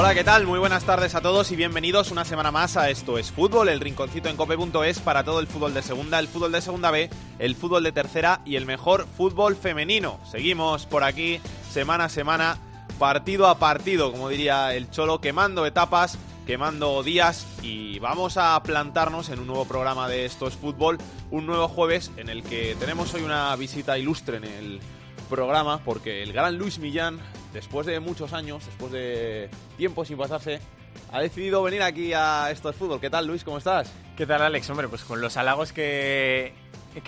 Hola, ¿qué tal? Muy buenas tardes a todos y bienvenidos una semana más a Esto es Fútbol, el rinconcito en cope.es para todo el fútbol de segunda, el fútbol de segunda B, el fútbol de tercera y el mejor fútbol femenino. Seguimos por aquí semana a semana, partido a partido, como diría el Cholo, quemando etapas, quemando días y vamos a plantarnos en un nuevo programa de Esto es Fútbol, un nuevo jueves en el que tenemos hoy una visita ilustre en el programa porque el gran Luis Millán, después de muchos años, después de tiempo sin pasarse, ha decidido venir aquí a Esto es Fútbol. ¿Qué tal, Luis? ¿Cómo estás? ¿Qué tal, Alex? Hombre, pues con los halagos que,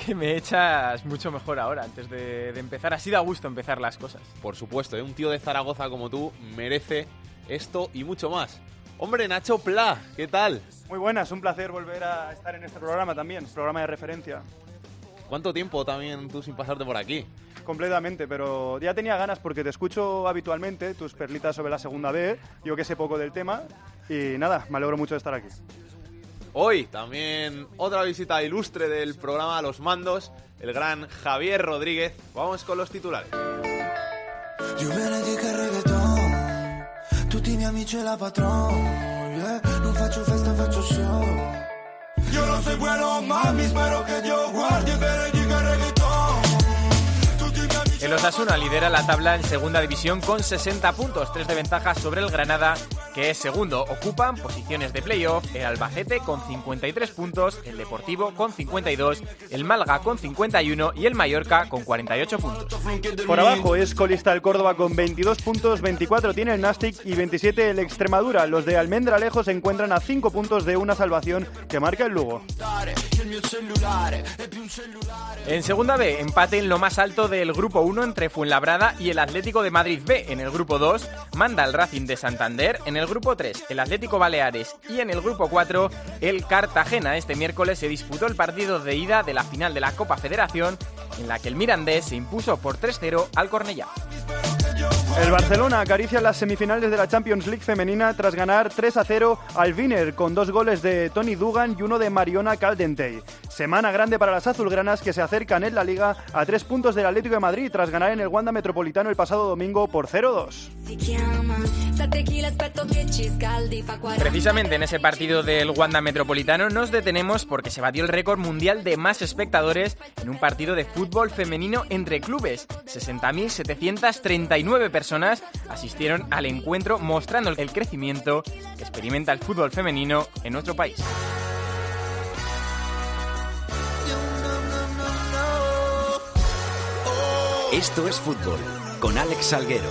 que me echas mucho mejor ahora, antes de, de empezar. Así da gusto empezar las cosas. Por supuesto, ¿eh? un tío de Zaragoza como tú merece esto y mucho más. Hombre, Nacho Pla, ¿qué tal? Muy buenas, un placer volver a estar en este programa también, programa de referencia. ¿Cuánto tiempo también tú sin pasarte por aquí? Completamente, pero ya tenía ganas porque te escucho habitualmente, tus perlitas sobre la segunda B, yo que sé poco del tema, y nada, me alegro mucho de estar aquí. Hoy también otra visita ilustre del programa a los mandos, el gran Javier Rodríguez. Vamos con los titulares. Dio benedica il reggaeton Tutti i miei amici e la patron yeah. Non faccio festa, faccio show Io non soy bueno, mami Spero che Dio guardi e benedica El Osasuna lidera la tabla en segunda división con 60 puntos, 3 de ventaja sobre el Granada, que es segundo. Ocupan posiciones de playoff el Albacete con 53 puntos, el Deportivo con 52, el Malga con 51 y el Mallorca con 48 puntos. Por abajo es colista el Córdoba con 22 puntos, 24 tiene el Nastic y 27 el Extremadura. Los de Almendralejo se encuentran a 5 puntos de una salvación que marca el Lugo. En segunda B, empate en lo más alto del grupo 1 entre Fuenlabrada y el Atlético de Madrid B. En el grupo 2, manda el Racing de Santander. En el grupo 3, el Atlético Baleares. Y en el grupo 4, el Cartagena. Este miércoles se disputó el partido de ida de la final de la Copa Federación, en la que el Mirandés se impuso por 3-0 al Cornellá. El Barcelona acaricia las semifinales de la Champions League femenina tras ganar 3 a 0 al Wiener con dos goles de Tony Dugan y uno de Mariona Caldentey. Semana grande para las azulgranas que se acercan en la liga a tres puntos del Atlético de Madrid tras ganar en el Wanda Metropolitano el pasado domingo por 0-2. Precisamente en ese partido del Wanda Metropolitano nos detenemos porque se batió el récord mundial de más espectadores en un partido de fútbol femenino entre clubes. 60.739 personas asistieron al encuentro mostrando el crecimiento que experimenta el fútbol femenino en nuestro país. Esto es fútbol. Con Alex Salguero.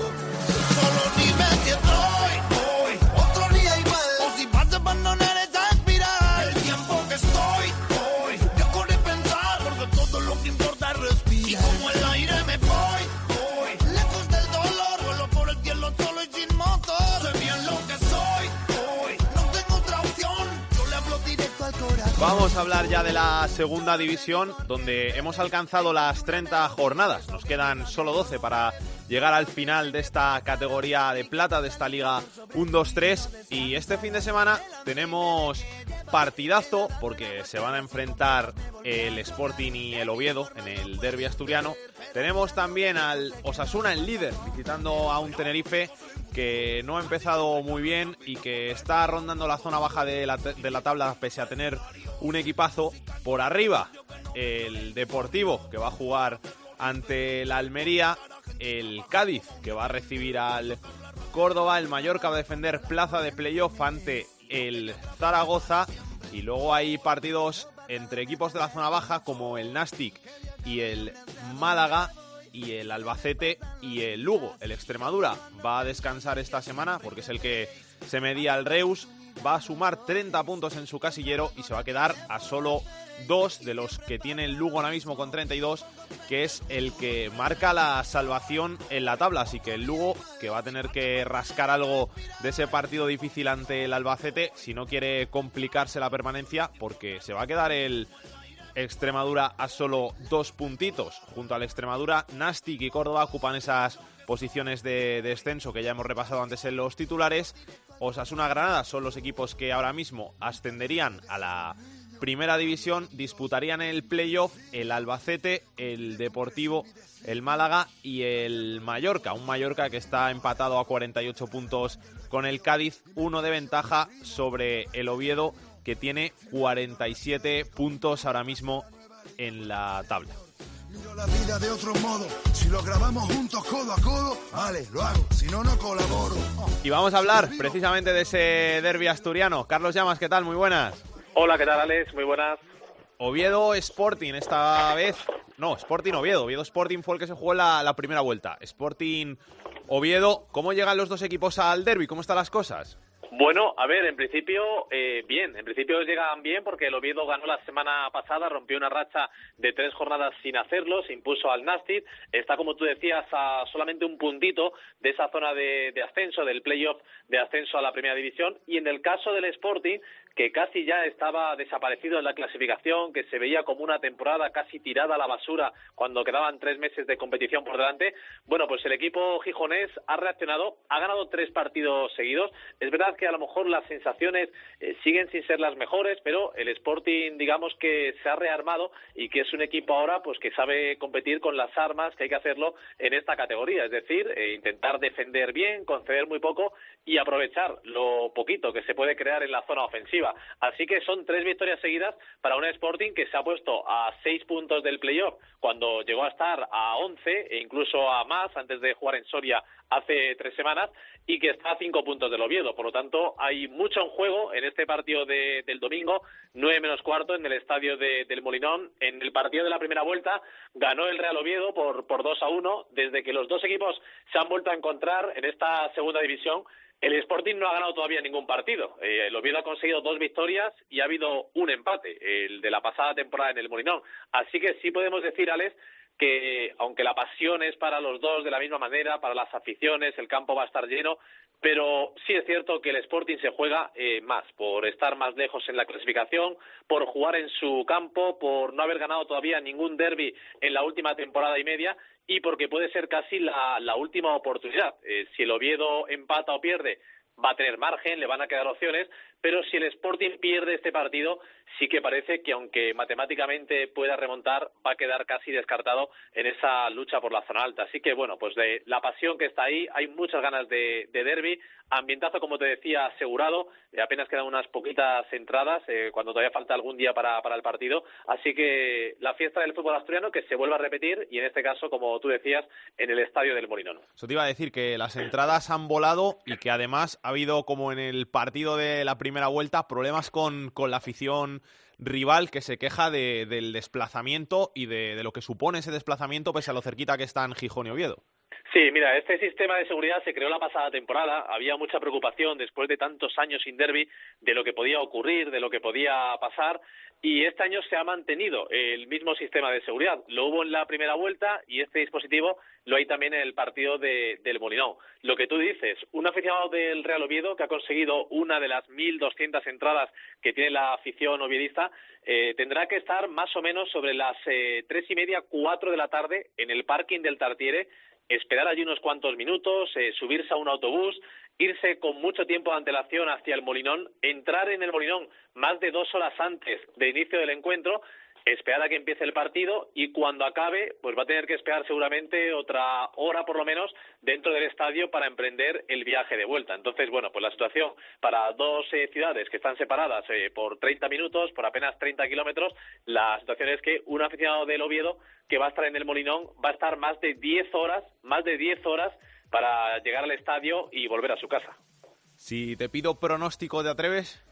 Ya de la segunda división, donde hemos alcanzado las 30 jornadas. Nos quedan solo 12 para llegar al final de esta categoría de plata, de esta liga 1-2-3. Y este fin de semana tenemos partidazo, porque se van a enfrentar el Sporting y el Oviedo en el derby asturiano. Tenemos también al Osasuna, el líder, visitando a un Tenerife que no ha empezado muy bien y que está rondando la zona baja de la tabla pese a tener un equipazo por arriba. El Deportivo que va a jugar ante la Almería, el Cádiz que va a recibir al Córdoba, el Mallorca va a defender plaza de playoff ante el Zaragoza y luego hay partidos entre equipos de la zona baja como el Nastic y el Málaga y el Albacete y el Lugo. El Extremadura va a descansar esta semana porque es el que se medía al Reus va a sumar 30 puntos en su casillero y se va a quedar a solo dos de los que tiene el Lugo ahora mismo con 32, que es el que marca la salvación en la tabla. Así que el Lugo, que va a tener que rascar algo de ese partido difícil ante el Albacete, si no quiere complicarse la permanencia, porque se va a quedar el Extremadura a solo dos puntitos. Junto al Extremadura, Nastic y Córdoba ocupan esas posiciones de descenso que ya hemos repasado antes en los titulares. Osasuna Granada son los equipos que ahora mismo ascenderían a la primera división, disputarían el playoff el Albacete, el Deportivo, el Málaga y el Mallorca. Un Mallorca que está empatado a 48 puntos con el Cádiz, uno de ventaja sobre el Oviedo que tiene 47 puntos ahora mismo en la tabla. Miro la vida de otro modo. Si lo grabamos juntos codo a codo, vale, lo hago. Si no, no colaboro. Y vamos a hablar precisamente de ese derby asturiano. Carlos Llamas, ¿qué tal? Muy buenas. Hola, ¿qué tal, Alex? Muy buenas. Oviedo Sporting esta vez. No, Sporting Oviedo. Oviedo Sporting fue el que se jugó la, la primera vuelta. Sporting Oviedo. ¿Cómo llegan los dos equipos al derby? ¿Cómo están las cosas? Bueno, a ver, en principio, eh, bien. En principio llegan bien porque el Oviedo ganó la semana pasada, rompió una racha de tres jornadas sin hacerlo, se impuso al Nastic. Está, como tú decías, a solamente un puntito de esa zona de, de ascenso, del playoff de ascenso a la primera división. Y en el caso del Sporting, que casi ya estaba desaparecido en la clasificación, que se veía como una temporada casi tirada a la basura cuando quedaban tres meses de competición por delante. Bueno, pues el equipo gijonés ha reaccionado, ha ganado tres partidos seguidos. Es verdad que a lo mejor las sensaciones eh, siguen sin ser las mejores, pero el Sporting, digamos que se ha rearmado y que es un equipo ahora pues que sabe competir con las armas que hay que hacerlo en esta categoría, es decir, eh, intentar defender bien, conceder muy poco y aprovechar lo poquito que se puede crear en la zona ofensiva. Así que son tres victorias seguidas para un Sporting que se ha puesto a seis puntos del playoff cuando llegó a estar a once e incluso a más antes de jugar en Soria hace tres semanas y que está a cinco puntos del Oviedo. Por lo tanto, hay mucho en juego en este partido de, del domingo, nueve menos cuarto, en el estadio de, del Molinón. En el partido de la primera vuelta ganó el Real Oviedo por, por dos a uno. Desde que los dos equipos se han vuelto a encontrar en esta segunda división, el Sporting no ha ganado todavía ningún partido. Eh, el Oviedo ha conseguido dos victorias y ha habido un empate, el de la pasada temporada en el Molinón. Así que sí podemos decir, Alex, que aunque la pasión es para los dos de la misma manera, para las aficiones, el campo va a estar lleno, pero sí es cierto que el Sporting se juega eh, más por estar más lejos en la clasificación, por jugar en su campo, por no haber ganado todavía ningún derby en la última temporada y media y porque puede ser casi la, la última oportunidad. Eh, si el Oviedo empata o pierde, va a tener margen, le van a quedar opciones, pero si el Sporting pierde este partido, sí que parece que aunque matemáticamente pueda remontar, va a quedar casi descartado en esa lucha por la zona alta. Así que bueno, pues de la pasión que está ahí, hay muchas ganas de, de derby, ambientazo como te decía asegurado, eh, apenas quedan unas poquitas entradas, eh, cuando todavía falta algún día para, el partido, así que la fiesta del fútbol asturiano que se vuelva a repetir y en este caso, como tú decías, en el estadio del Molinón. Eso te iba a decir que las entradas han volado y que además ha habido, como en el partido de la primera vuelta, problemas con la afición rival que se queja de, del desplazamiento y de, de lo que supone ese desplazamiento pese a lo cerquita que están Gijón y Oviedo. Sí, mira, este sistema de seguridad se creó la pasada temporada. Había mucha preocupación después de tantos años sin derby de lo que podía ocurrir, de lo que podía pasar. Y este año se ha mantenido el mismo sistema de seguridad. Lo hubo en la primera vuelta y este dispositivo lo hay también en el partido de, del Molinón. Lo que tú dices, un aficionado del Real Oviedo que ha conseguido una de las 1.200 entradas que tiene la afición oviedista, eh, tendrá que estar más o menos sobre las eh, tres y media, cuatro de la tarde en el parking del Tartiere esperar allí unos cuantos minutos, eh, subirse a un autobús, irse con mucho tiempo de antelación hacia el Molinón, entrar en el Molinón más de dos horas antes de inicio del encuentro, esperar a que empiece el partido y cuando acabe, pues va a tener que esperar seguramente otra hora por lo menos dentro del estadio para emprender el viaje de vuelta. Entonces, bueno, pues la situación para dos eh, ciudades que están separadas eh, por 30 minutos, por apenas 30 kilómetros, la situación es que un aficionado del Oviedo que va a estar en el Molinón va a estar más de 10 horas, más de 10 horas para llegar al estadio y volver a su casa. Si te pido pronóstico, ¿te atreves?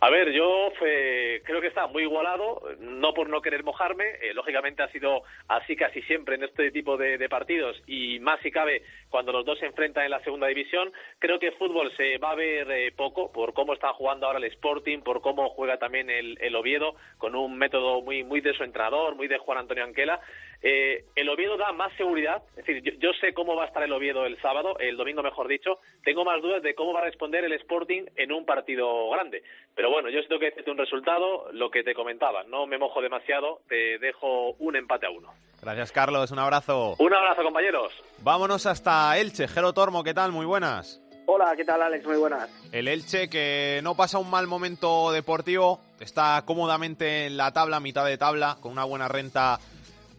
A ver, yo eh, creo que está muy igualado, no por no querer mojarme, eh, lógicamente ha sido así casi siempre en este tipo de, partidos y más si cabe cuando los dos se enfrentan en la segunda división. Creo que fútbol se va a ver eh, poco por cómo está jugando ahora el Sporting, por cómo juega también el, el Oviedo, con un método muy, muy de su entrenador, muy de Juan Antonio Anquela. El Oviedo da más seguridad, es decir, yo, yo sé cómo va a estar el Oviedo el sábado, el domingo mejor dicho, tengo más dudas de cómo va a responder el Sporting en un partido grande. Bueno, yo sí tengo que decirte un resultado, lo que te comentaba, no me mojo demasiado, te dejo un empate a uno. Gracias, Carlos. Un abrazo. Un abrazo, compañeros. Vámonos hasta Elche. Jero Tormo, ¿qué tal? Muy buenas. Hola, ¿qué tal Alex? Muy buenas. El Elche que no pasa un mal momento deportivo, está cómodamente en la tabla, mitad de tabla, con una buena renta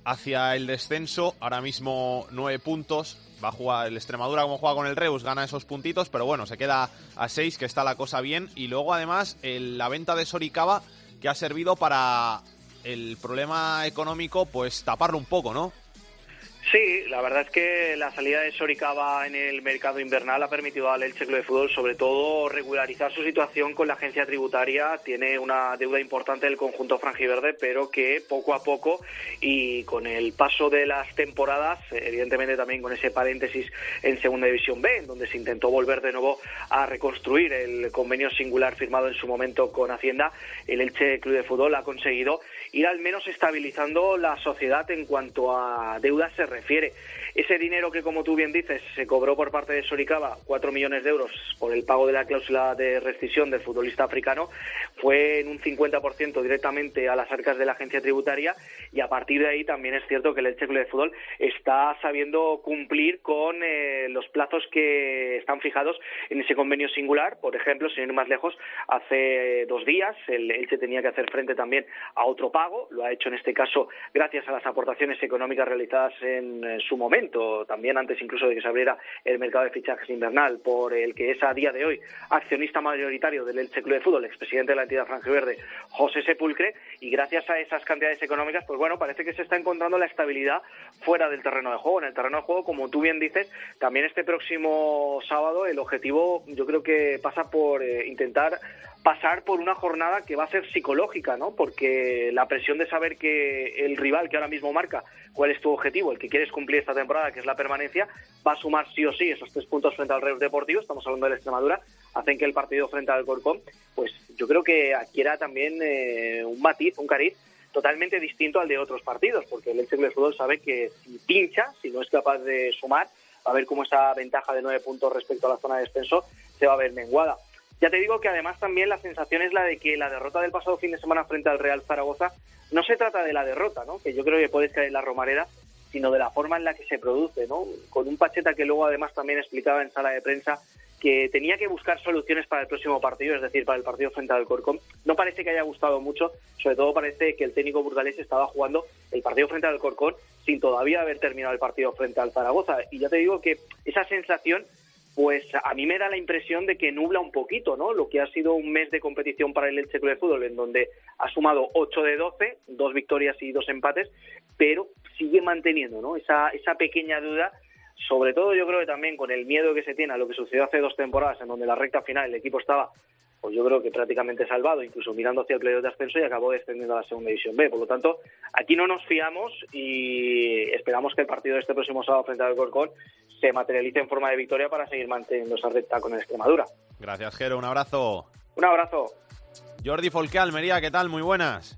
hacia el descenso. Ahora mismo nueve puntos. Va a jugar el Extremadura como juega con el Reus, gana esos puntitos, pero bueno, se queda a seis, que está la cosa bien. Y luego además el- la venta de Soricaba, que ha servido para el problema económico, pues taparlo un poco, ¿no? Sí, la verdad es que la salida de Soricaba en el mercado invernal ha permitido al Elche Club de Fútbol, sobre todo, regularizar su situación con la agencia tributaria. Tiene una deuda importante del conjunto franjiverde, pero que poco a poco y con el paso de las temporadas, evidentemente también con ese paréntesis en Segunda División B, en donde se intentó volver de nuevo a reconstruir el convenio singular firmado en su momento con Hacienda, el Elche Club de Fútbol ha conseguido ir al menos estabilizando la sociedad en cuanto a deudas se refiere. Ese dinero que, como tú bien dices, se cobró por parte de Soricaba, 4 millones de euros por el pago de la cláusula de rescisión del futbolista africano, fue en un 50% directamente a las arcas de la agencia tributaria y a partir de ahí también es cierto que el Elche Club de Fútbol está sabiendo cumplir con eh, los plazos que están fijados en ese convenio singular. Por ejemplo, sin ir más lejos, hace dos días el Elche tenía que hacer frente también a otro pago, lo ha hecho en este caso gracias a las aportaciones económicas realizadas en, eh, su momento, también antes incluso de que se abriera el mercado de fichajes invernal, por el que es a día de hoy accionista mayoritario del Elche Club de Fútbol, expresidente de la entidad franjiverde, José Sepulcre, y gracias a esas cantidades económicas, pues bueno, parece que se está encontrando la estabilidad fuera del terreno de juego. En el terreno de juego, como tú bien dices, también este próximo sábado el objetivo yo creo que pasa por eh, intentar pasar por una jornada que va a ser psicológica, ¿no? Porque la presión de saber que el rival que ahora mismo marca cuál es tu objetivo, el que quieres cumplir esta temporada, que es la permanencia, va a sumar sí o sí esos tres puntos frente al Reus Deportivo, estamos hablando de la Extremadura, hacen que el partido frente al Corcón, pues yo creo que adquiera también eh, un matiz, un cariz totalmente distinto al de otros partidos, porque el Elche de Fútbol sabe que si pincha, si no es capaz de sumar, va a ver cómo esa ventaja de nueve puntos respecto a la zona de descenso se va a ver menguada. Ya te digo que además también la sensación es la de que la derrota del pasado fin de semana frente al Real Zaragoza no se trata de la derrota, ¿no? que yo creo que puede caer en la Romareda, sino de la forma en la que se produce, ¿no? Con un Pacheta que luego además también explicaba en sala de prensa que tenía que buscar soluciones para el próximo partido, es decir, para el partido frente al Corcón. No parece que haya gustado mucho, sobre todo parece que el técnico burgalés estaba jugando el partido frente al Corcón sin todavía haber terminado el partido frente al Zaragoza. Y ya te digo que esa sensación pues a mí me da la impresión de que nubla un poquito, ¿no? Lo que ha sido un mes de competición para el Elche Club de Fútbol, en donde ha sumado 8 de 12, dos victorias y dos empates, pero sigue manteniendo, ¿no? Esa, esa pequeña duda, sobre todo yo creo que también con el miedo que se tiene a lo que sucedió hace dos temporadas, en donde la recta final el equipo estaba pues yo creo que prácticamente salvado, incluso mirando hacia el playoff de ascenso y acabó descendiendo a la segunda división B. Por lo tanto, aquí no nos fiamos y esperamos que el partido de este próximo sábado frente al Corcón se materialice en forma de victoria para seguir manteniendo esa recta con el Extremadura. Gracias, Jero. Un abrazo. Un abrazo. Jordi Folqué, Almería, ¿qué tal? Muy buenas.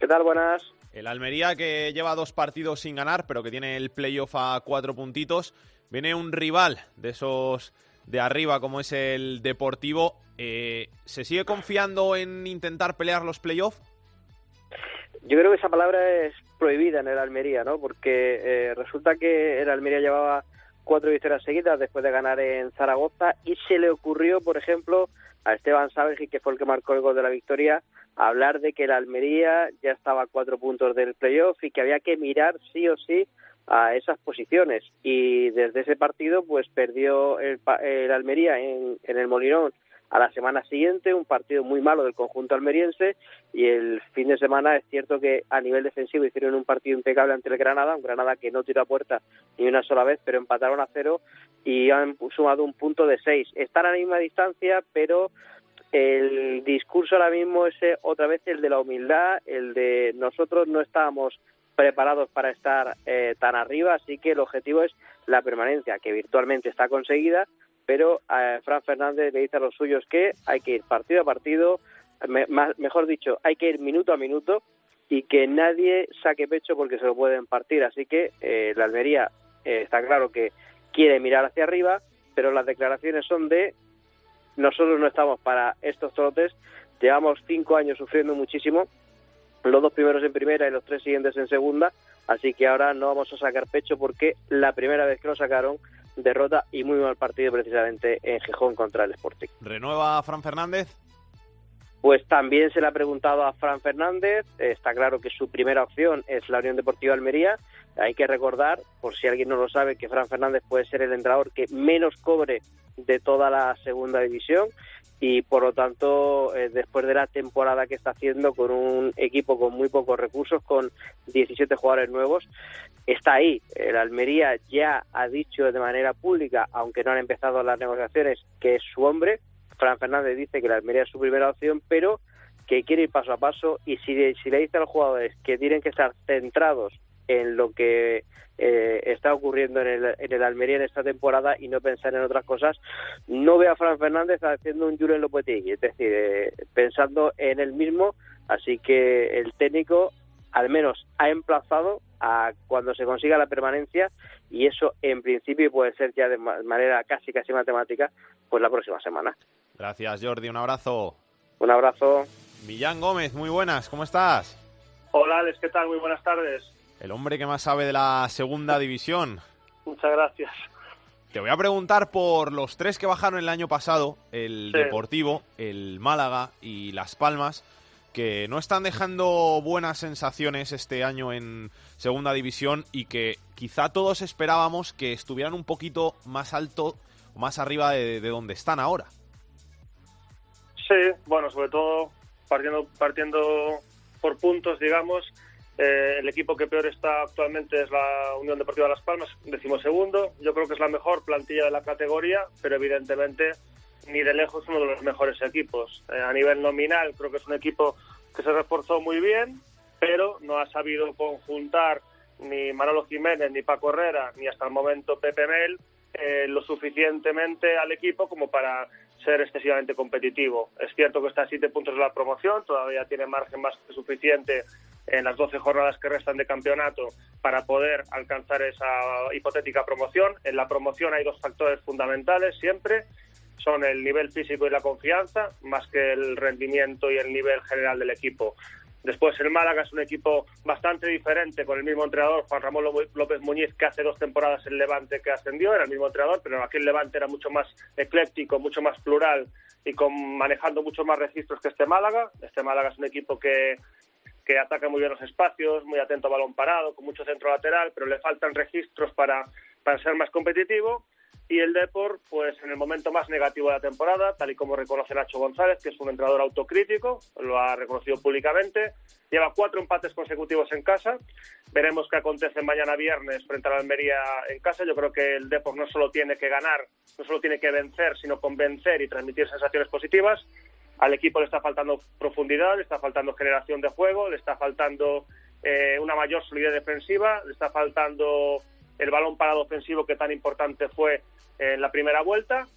¿Qué tal? Buenas. El Almería que lleva dos partidos sin ganar, pero que tiene el playoff a cuatro puntitos. Viene un rival de esos de arriba como es el Deportivo. Eh, ¿Se sigue confiando en intentar pelear los playoffs? Yo creo que esa palabra es prohibida en el Almería, ¿no? Porque eh, resulta que el Almería llevaba cuatro victorias seguidas después de ganar en Zaragoza y se le ocurrió, por ejemplo, a Esteban Sáveji, que fue el que marcó el gol de la victoria, hablar de que el Almería ya estaba a cuatro puntos del playoff y que había que mirar sí o sí a esas posiciones. Y desde ese partido, pues perdió el, el Almería en, en el Molinón a la semana siguiente, un partido muy malo del conjunto almeriense y el fin de semana es cierto que a nivel defensivo hicieron un partido impecable ante el Granada, un Granada que no tiró a puerta ni una sola vez, pero empataron a cero y han sumado un punto de seis. Están a la misma distancia, pero el discurso ahora mismo es eh, otra vez el de la humildad, el de nosotros no estábamos preparados para estar eh, tan arriba, así que el objetivo es la permanencia, que virtualmente está conseguida, pero a Fran Fernández le dice a los suyos que hay que ir partido a partido, más- mejor dicho, hay que ir minuto a minuto y que nadie saque pecho porque se lo pueden partir. Así que eh, la Almería eh, está claro que quiere mirar hacia arriba, pero las declaraciones son de nosotros no estamos para estos trotes, llevamos cinco años sufriendo muchísimo, los dos primeros en primera y los tres siguientes en segunda, así que ahora no vamos a sacar pecho porque la primera vez que lo sacaron, derrota y muy mal partido precisamente en Gijón contra el Sporting. ¿Renueva Fran Fernández? Pues también se le ha preguntado a Fran Fernández, está claro que su primera opción es la Unión Deportiva Almería, hay que recordar, por si alguien no lo sabe, que Fran Fernández puede ser el entrenador que menos cobre de toda la segunda división y por lo tanto eh, después de la temporada que está haciendo con un equipo con muy pocos recursos, con 17 jugadores nuevos, está ahí. El Almería ya ha dicho de manera pública, aunque no han empezado las negociaciones, que es su hombre. Fran Fernández dice que la Almería es su primera opción, pero que quiere ir paso a paso y si, si le dice a los jugadores que tienen que estar centrados en lo que eh, está ocurriendo en el, en el Almería en esta temporada y no pensar en otras cosas, no veo a Fran Fernández haciendo un Julen Lopetegui, es decir, eh, pensando en él mismo, así que el técnico al menos ha emplazado a cuando se consiga la permanencia y eso en principio puede ser ya de ma- manera casi casi matemática pues la próxima semana. Gracias, Jordi. Un abrazo. Un abrazo. Millán Gómez, muy buenas. ¿Cómo estás? Hola Alex, ¿qué tal? Muy buenas tardes. El hombre que más sabe de la segunda división. Muchas gracias. Te voy a preguntar por los tres que bajaron el año pasado, el Sí. Deportivo, el Málaga y Las Palmas, que no están dejando buenas sensaciones este año en segunda división y que quizá todos esperábamos que estuvieran un poquito más alto o más arriba de, de donde están ahora. Sí, bueno, sobre todo partiendo, partiendo por puntos, digamos, eh, el equipo que peor está actualmente es la Unión Deportiva Las Palmas, decimosegundo. Yo creo que es la mejor plantilla de la categoría, pero evidentemente ni de lejos uno de los mejores equipos. Eh, a nivel nominal creo que es un equipo que se reforzó muy bien, pero no ha sabido conjuntar ni Manolo Jiménez, ni Paco Herrera, ni hasta el momento Pepe Mel eh, lo suficientemente al equipo como para ser excesivamente competitivo. Es cierto que está a siete puntos de la promoción, todavía tiene margen más que suficiente en las 12 jornadas que restan de campeonato para poder alcanzar esa hipotética promoción. En la promoción hay dos factores fundamentales siempre, son el nivel físico y la confianza, más que el rendimiento y el nivel general del equipo. Después el Málaga es un equipo bastante diferente con el mismo entrenador, Juan Ramón López Muñiz, que hace dos temporadas el Levante que ascendió, era el mismo entrenador, pero aquí el Levante era mucho más ecléctico, mucho más plural y con manejando muchos más registros que este Málaga. Este Málaga es un equipo que, que ataca muy bien los espacios, muy atento a balón parado, con mucho centro lateral, pero le faltan registros para, para ser más competitivo. Y el Depor, pues en el momento más negativo de la temporada, tal y como reconoce Nacho González, que es un entrenador autocrítico, lo ha reconocido públicamente, lleva cuatro empates consecutivos en casa. Veremos qué acontece mañana viernes frente a la Almería en casa. Yo creo que el Depor no solo tiene que ganar, no solo tiene que vencer, sino convencer y transmitir sensaciones positivas. Al equipo le está faltando profundidad, le está faltando generación de juego, le está faltando eh, una mayor solidez defensiva, le está faltando el balón parado ofensivo que tan importante fue en la primera vuelta.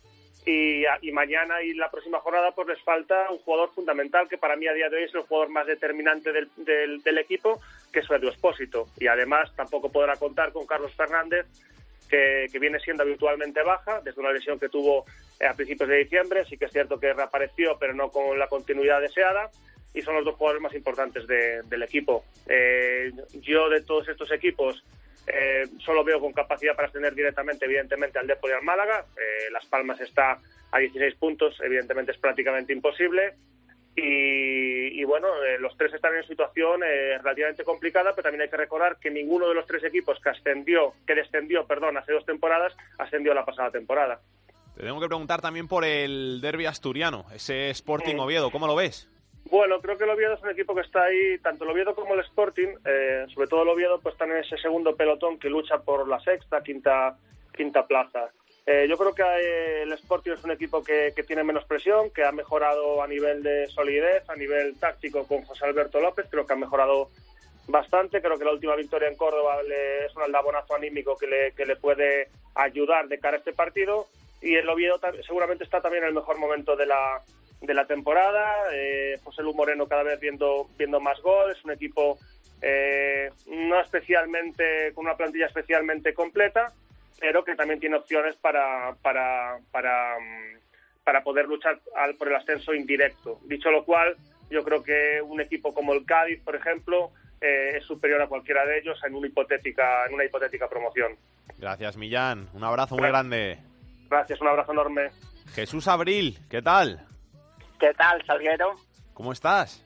Y, mañana y la próxima jornada pues les falta un jugador fundamental que para mí a día de hoy es el jugador más determinante del, del, del equipo, que es Edu Espósito. Y además tampoco podrá contar con Carlos Fernández, que, que, viene siendo habitualmente baja desde una lesión que tuvo a principios de diciembre. Sí que es cierto que reapareció, pero no con la continuidad deseada. Y son los dos jugadores más importantes de, del equipo. Eh, yo de todos estos equipos eh, solo veo con capacidad para ascender directamente, evidentemente, al Depor y al Málaga. Eh, Las Palmas está a 16 puntos, evidentemente es prácticamente imposible. Y, y bueno, eh, los tres están en situación eh, relativamente complicada, pero también hay que recordar que ninguno de los tres equipos que ascendió, que descendió, perdón, hace dos temporadas, ascendió la pasada temporada. Te tengo que preguntar también por el derby asturiano, ese Sporting Oviedo, ¿cómo lo ves? Bueno, creo que el Oviedo es un equipo que está ahí, tanto el Oviedo como el Sporting, eh, sobre todo el Oviedo, pues están en ese segundo pelotón que lucha por la sexta, quinta, quinta plaza. Eh, yo creo que eh, el Sporting es un equipo que, tiene menos presión, que ha mejorado a nivel de solidez, a nivel táctico con José Alberto López, creo que ha mejorado bastante. Creo que la última victoria en Córdoba le- es un aldabonazo anímico que le, puede ayudar de cara a este partido. Y el Oviedo seguramente está también en el mejor momento de la, de la temporada. Eh, José Lu Moreno cada vez viendo, viendo más goles, un equipo eh, no especialmente, con una plantilla especialmente completa, pero que también tiene opciones para, para, para, mm, para poder luchar al- por el ascenso indirecto. Dicho lo cual, yo creo que un equipo como el Cádiz, por ejemplo, eh, es superior a cualquiera de ellos en una hipotética, en una hipotética promoción. Gracias, Millán. Un abrazo muy grande. Gracias, un abrazo enorme. Jesús Abril, ¿qué tal? ¿Qué tal, Salguero? ¿Cómo estás?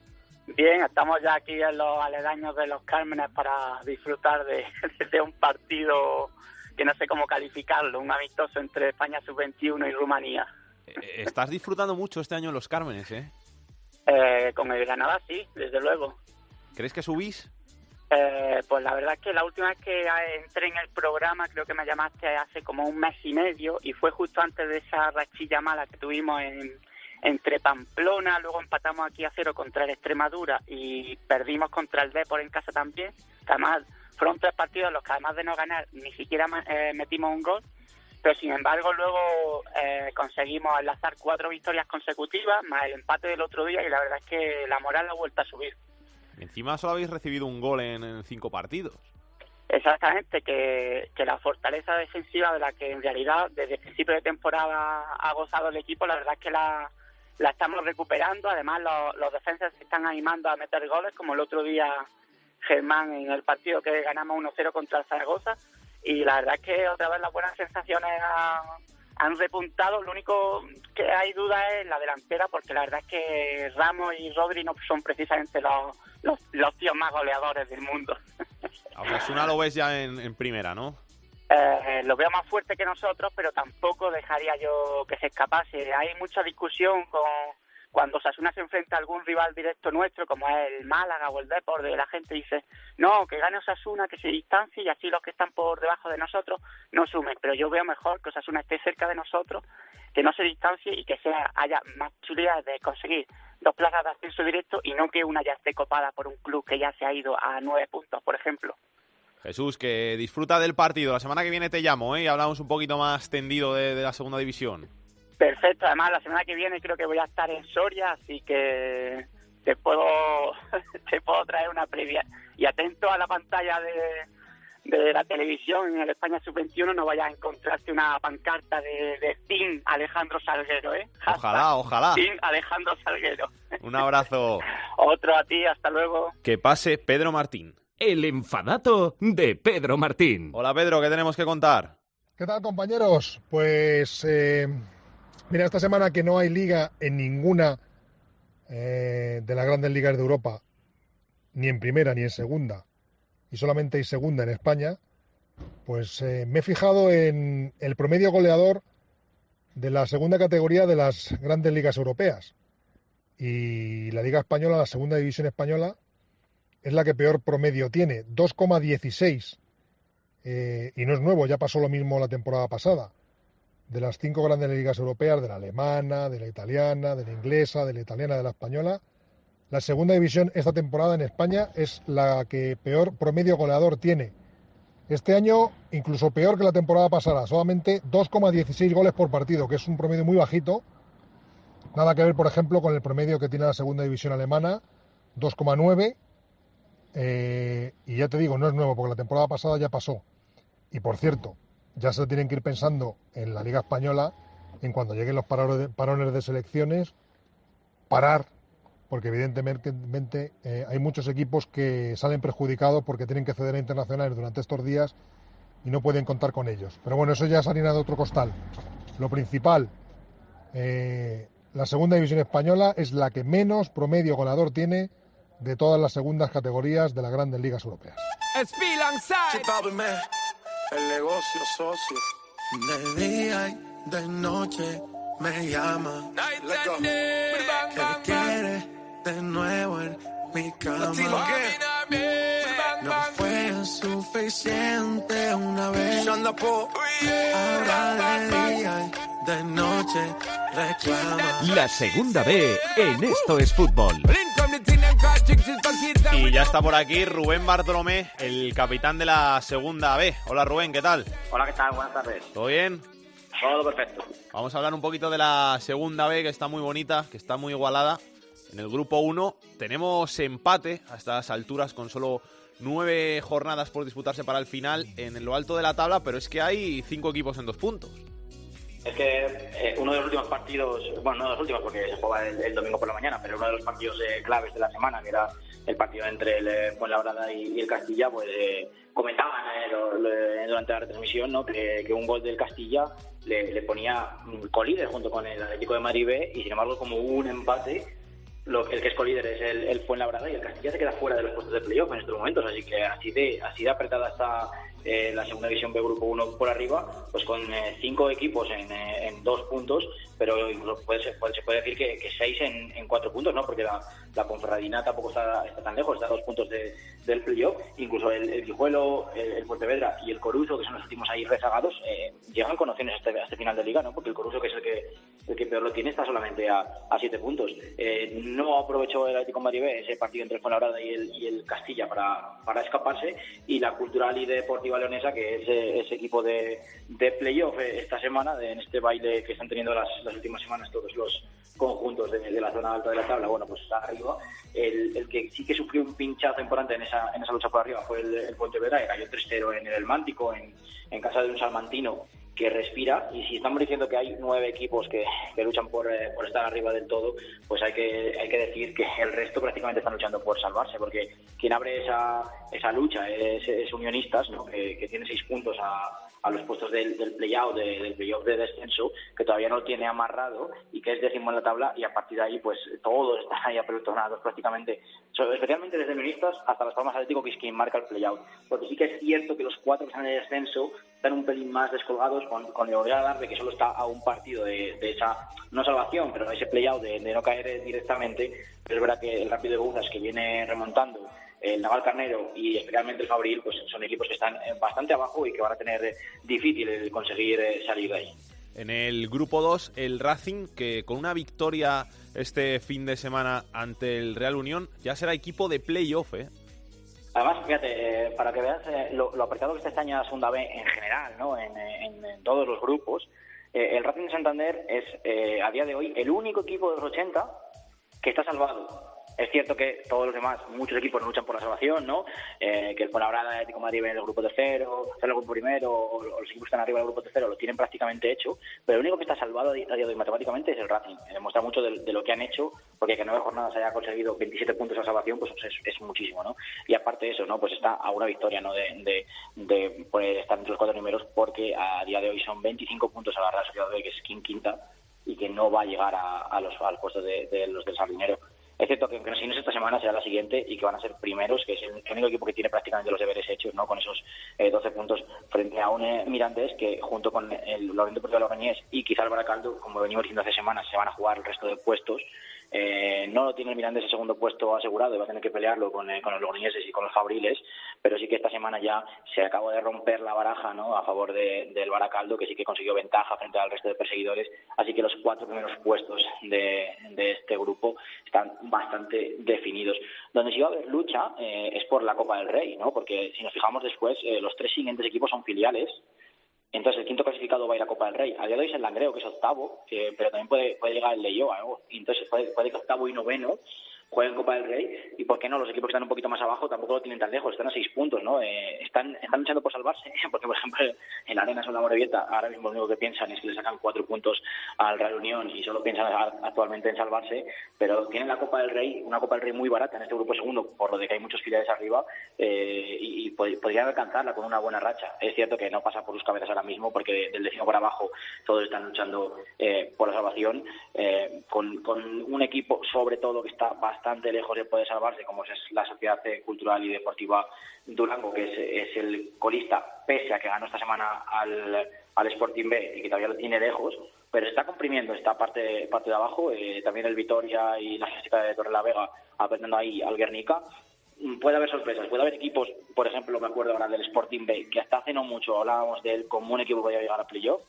Bien, estamos ya aquí en los aledaños de los Cármenes para disfrutar de, de un partido que no sé cómo calificarlo, un amistoso entre España sub-21 y Rumanía. Eh, Estás disfrutando mucho este año los Cármenes, ¿eh? Eh, con el Granada sí, desde luego. ¿Crees que subís? Eh, pues la verdad es que la última vez que entré en el programa creo que me llamaste hace como un mes y medio y fue justo antes de esa rachilla mala que tuvimos en, entre Pamplona, luego empatamos aquí a cero contra el Extremadura y perdimos contra el Depor en casa también. que Además, fueron tres partidos en los que además de no ganar ni siquiera eh, metimos un gol, pero sin embargo luego eh, conseguimos enlazar cuatro victorias consecutivas más el empate del otro día y la verdad es que la moral ha vuelto a subir. Encima solo habéis recibido un gol en, en cinco partidos. Exactamente, que, que la fortaleza defensiva de la que en realidad desde el principio de temporada ha gozado el equipo, la verdad es que la, la estamos recuperando. Además, los, los defensas se están animando a meter goles, como el otro día Germán en el partido que ganamos 1-0 contra el Zaragoza. Y la verdad es que otra vez las buenas sensaciones han, han repuntado. Lo único que hay duda es la delantera, porque la verdad es que Ramos y Rodri no son precisamente los, los, los tíos más goleadores del mundo. Osasuna lo ves ya en, en primera, ¿no? Eh, lo veo más fuerte que nosotros, pero tampoco dejaría yo que se escapase. Hay mucha discusión con cuando Osasuna se enfrenta a algún rival directo nuestro, como es el Málaga o el Depor, de la gente dice, no, que gane Osasuna, que se distancie y así los que están por debajo de nosotros no sumen. Pero yo veo mejor que Osasuna esté cerca de nosotros, que no se distancie y que sea haya más posibilidades de conseguir dos plazas de ascenso directo y no que una ya esté copada por un club que ya se ha ido a nueve puntos, por ejemplo. Jesús, que disfruta del partido. La semana que viene te llamo, ¿eh? Y hablamos un poquito más tendido de, de la segunda división. Perfecto, además la semana que viene creo que voy a estar en Soria, así que te puedo te puedo traer una previa. Y atento a la pantalla de, de la televisión en el España Sub-21 no vayas a encontrarte una pancarta de, de Team Alejandro Salguero, ¿eh? Ojalá, ojalá. Team Alejandro Salguero. Un abrazo. Otro a ti, hasta luego. Que pase Pedro Martín. El enfadato de Pedro Martín. Hola Pedro, ¿qué tenemos que contar? ¿Qué tal, compañeros? Pues, eh, mira, esta semana que no hay liga en ninguna eh, de las grandes ligas de Europa, ni en primera ni en segunda, y solamente hay segunda en España, pues eh, me he fijado en el promedio goleador de la segunda categoría de las grandes ligas europeas. Y la Liga Española, la segunda división española, es la que peor promedio tiene, 2,16. Eh, y no es nuevo, ya pasó lo mismo la temporada pasada. De las cinco grandes ligas europeas, de la alemana, de la italiana, de la inglesa, de la italiana, de la española, la segunda división esta temporada en España es la que peor promedio goleador tiene. Este año incluso peor que la temporada pasada, solamente 2,16 goles por partido, que es un promedio muy bajito. Nada que ver, por ejemplo, con el promedio que tiene la segunda división alemana, 2,9. Eh, y ya te digo, no es nuevo, porque la temporada pasada ya pasó. Y por cierto, ya se tienen que ir pensando en la Liga Española, en cuando lleguen los parones de selecciones, parar, porque evidentemente eh, hay muchos equipos que salen perjudicados porque tienen que ceder a internacionales durante estos días y no pueden contar con ellos. Pero bueno, eso ya es harina de otro costal. Lo principal, eh, la segunda división española es la que menos promedio goleador tiene de todas las segundas categorías de las grandes ligas europeas. El negocio socio. De día y de noche me llama. Que quiere de nuevo en mi cama. No fue en suficiente una vez. Ahora de día y de noche reclama. La segunda B en Esto es Fútbol. Y ya está por aquí Rubén Bartolomé, el capitán de la segunda B. Hola Rubén, ¿qué tal? Hola, ¿qué tal? Buenas tardes. ¿Todo bien? Todo perfecto. Vamos a hablar un poquito de la segunda B, que está muy bonita, que está muy igualada. En el grupo 1 tenemos empate a estas alturas con solo nueve jornadas por disputarse para el final en lo alto de la tabla, pero es que hay cinco equipos en dos puntos. Es que eh, uno de los últimos partidos, bueno, no de los últimos porque se juega el, el domingo por la mañana, pero uno de los partidos eh, claves de la semana, que era el partido entre el eh, Fuenlabrada y, y el Castilla, pues eh, comentaban eh, lo- lo- durante la retransmisión ¿no? que, que un gol del Castilla le, le ponía mm, colíder junto con el Atlético de Madrid B y sin embargo como un empate, lo, el que es colíder es el, el Fuenlabrada y el Castilla se queda fuera de los puestos de playoff en estos momentos, así que así de, así de apretada está eh, la segunda división B Grupo 1 por arriba, pues con eh, cinco equipos en, eh, en dos puntos, pero incluso puede ser- puede- se puede decir que, que seis en, en cuatro puntos, ¿no? Porque la, la Ponferradina tampoco está, está tan lejos, está a dos puntos de- del playoff, incluso el, el Guijuelo, el, el Pontevedra y el Coruso, que son los últimos ahí rezagados, eh, llegan con opciones a este, a este final de liga, ¿no? Porque el Coruso, que es el que, el que peor lo tiene, está solamente a, a siete puntos. Eh, no aprovechó el Atlético B ese partido entre el Fuenlabrada y el, y el Castilla para, para escaparse y la Cultural y Deportiva Leonesa, que es eh, ese equipo de, de playoff eh, esta semana, de- en este baile que están teniendo las, las últimas semanas todos los conjuntos de, de la zona alta de la tabla, bueno, pues está arriba. El, el que sí que sufrió un pinchazo importante en esa, en esa lucha por arriba fue el, el Pontevedra, que cayó 3-0 en el Mántico, en, en casa de un salmantino que respira. Y si estamos diciendo que hay nueve equipos que, que luchan por, eh, por estar arriba del todo, pues hay que, hay que decir que el resto prácticamente están luchando por salvarse, porque quien abre esa, esa lucha es, es Unionistas, ¿no? que, que tiene seis puntos a, a los puestos del, del play-out, de- del play-off de descenso, que todavía no tiene amarrado y que es décimo en la tabla y a partir de ahí pues todos están ahí apelotonados prácticamente, especialmente desde Unionistas hasta las Palmas Atlético que es quien marca el play-out, porque sí que es cierto que los cuatro que están en el descenso están un pelín más descolgados con, con el Obrera de que solo está a un partido de, de esa, no salvación, pero ese play-out de, de no caer directamente, pero es verdad que el Rápido de Bouzas que viene remontando el Naval Carnero y especialmente el Fabril, pues son equipos que están eh, bastante abajo y que van a tener eh, difícil el conseguir eh, salir de ahí. En el grupo 2, el Racing, que con una victoria este fin de semana ante el Real Unión, ya será equipo de playoff, ¿eh? Además, fíjate, eh, para que veas eh, lo, lo apretado que está este año la segunda B en general, ¿no? en, todos los grupos, eh, el Racing de Santander es eh, a día de hoy el único equipo de los 80 que está salvado. Es cierto que todos los demás, muchos equipos luchan por la salvación, ¿no? Eh, que el Fuenlabrada, el Atlético Madrid en el grupo tercero, en el grupo primero, o, o los equipos que están arriba del grupo tercero lo tienen prácticamente hecho, pero el único que está salvado a día de hoy matemáticamente es el Racing. Eh, Demuestra mucho de, lo que han hecho, porque que en nueve jornadas haya conseguido 27 puntos de salvación, pues es, es muchísimo, ¿no? Y aparte de eso, ¿no? Pues está a una victoria, ¿no? De, de, de poder estar entre los cuatro números, porque a día de hoy son 25 puntos a la Real Sociedad B, que es quin- quinta, y que no va a llegar a, a los, al puesto de, de los del Sardinero. Es cierto que aunque no es esta semana será la siguiente y que van a ser primeros, que es el, único equipo que tiene prácticamente los deberes hechos, ¿no? Con esos eh, 12 puntos frente a un eh, Mirandés que junto con el Lorenzo Deportivo de Logroñés y quizá el Baracaldo, como venimos diciendo hace semanas, se van a jugar el resto de puestos. Eh, no lo tiene el Mirandés el segundo puesto asegurado y va a tener que pelearlo con, eh, con los logroñeses y con los fabriles, pero sí que esta semana ya se acabó de romper la baraja ¿no? a favor de- del Baracaldo, que sí que consiguió ventaja frente al resto de perseguidores, así que los cuatro primeros puestos de, de este grupo están bastante definidos. Donde sí va a haber lucha eh, es por la Copa del Rey, ¿no? porque si nos fijamos después, eh, los tres siguientes equipos son filiales, entonces el quinto clasificado va a ir a Copa del Rey. A día de hoy es el Langreo, que es octavo, eh, pero también puede, puede llegar el Leioa, ¿no? Entonces puede, puede que octavo y noveno jueguen Copa del Rey. Y por qué no, los equipos que están un poquito más abajo tampoco lo tienen tan lejos, están a seis puntos, ¿no? Eh, están, están luchando por salvarse, porque por ejemplo en la Arena son la Morevieta, ahora mismo lo único que piensan es que le sacan cuatro puntos al Real Unión y solo piensan actualmente en salvarse, pero tienen la Copa del Rey, una Copa del Rey muy barata en este grupo segundo, por lo de que hay muchos filiales arriba, eh, y, y pod- podrían alcanzarla con una buena racha. Es cierto que no pasa por sus cabezas ahora mismo, porque del décimo por abajo todos están luchando eh, por la salvación, eh, con, con un equipo sobre todo que está bastante lejos de poder salvarse, como es la Sociedad Cultural y Deportiva Durango, que es, es el colista, pese a que ganó esta semana al, al Sporting B y que todavía lo tiene lejos, pero está comprimiendo esta parte, parte de abajo, eh, también el Vitoria y la Física de Torre la Vega ahí al Guernica, mm, puede haber sorpresas, puede haber equipos, por ejemplo, me acuerdo ahora del Sporting Bay, que hasta hace no mucho hablábamos de él como un equipo que podía llegar a playoff,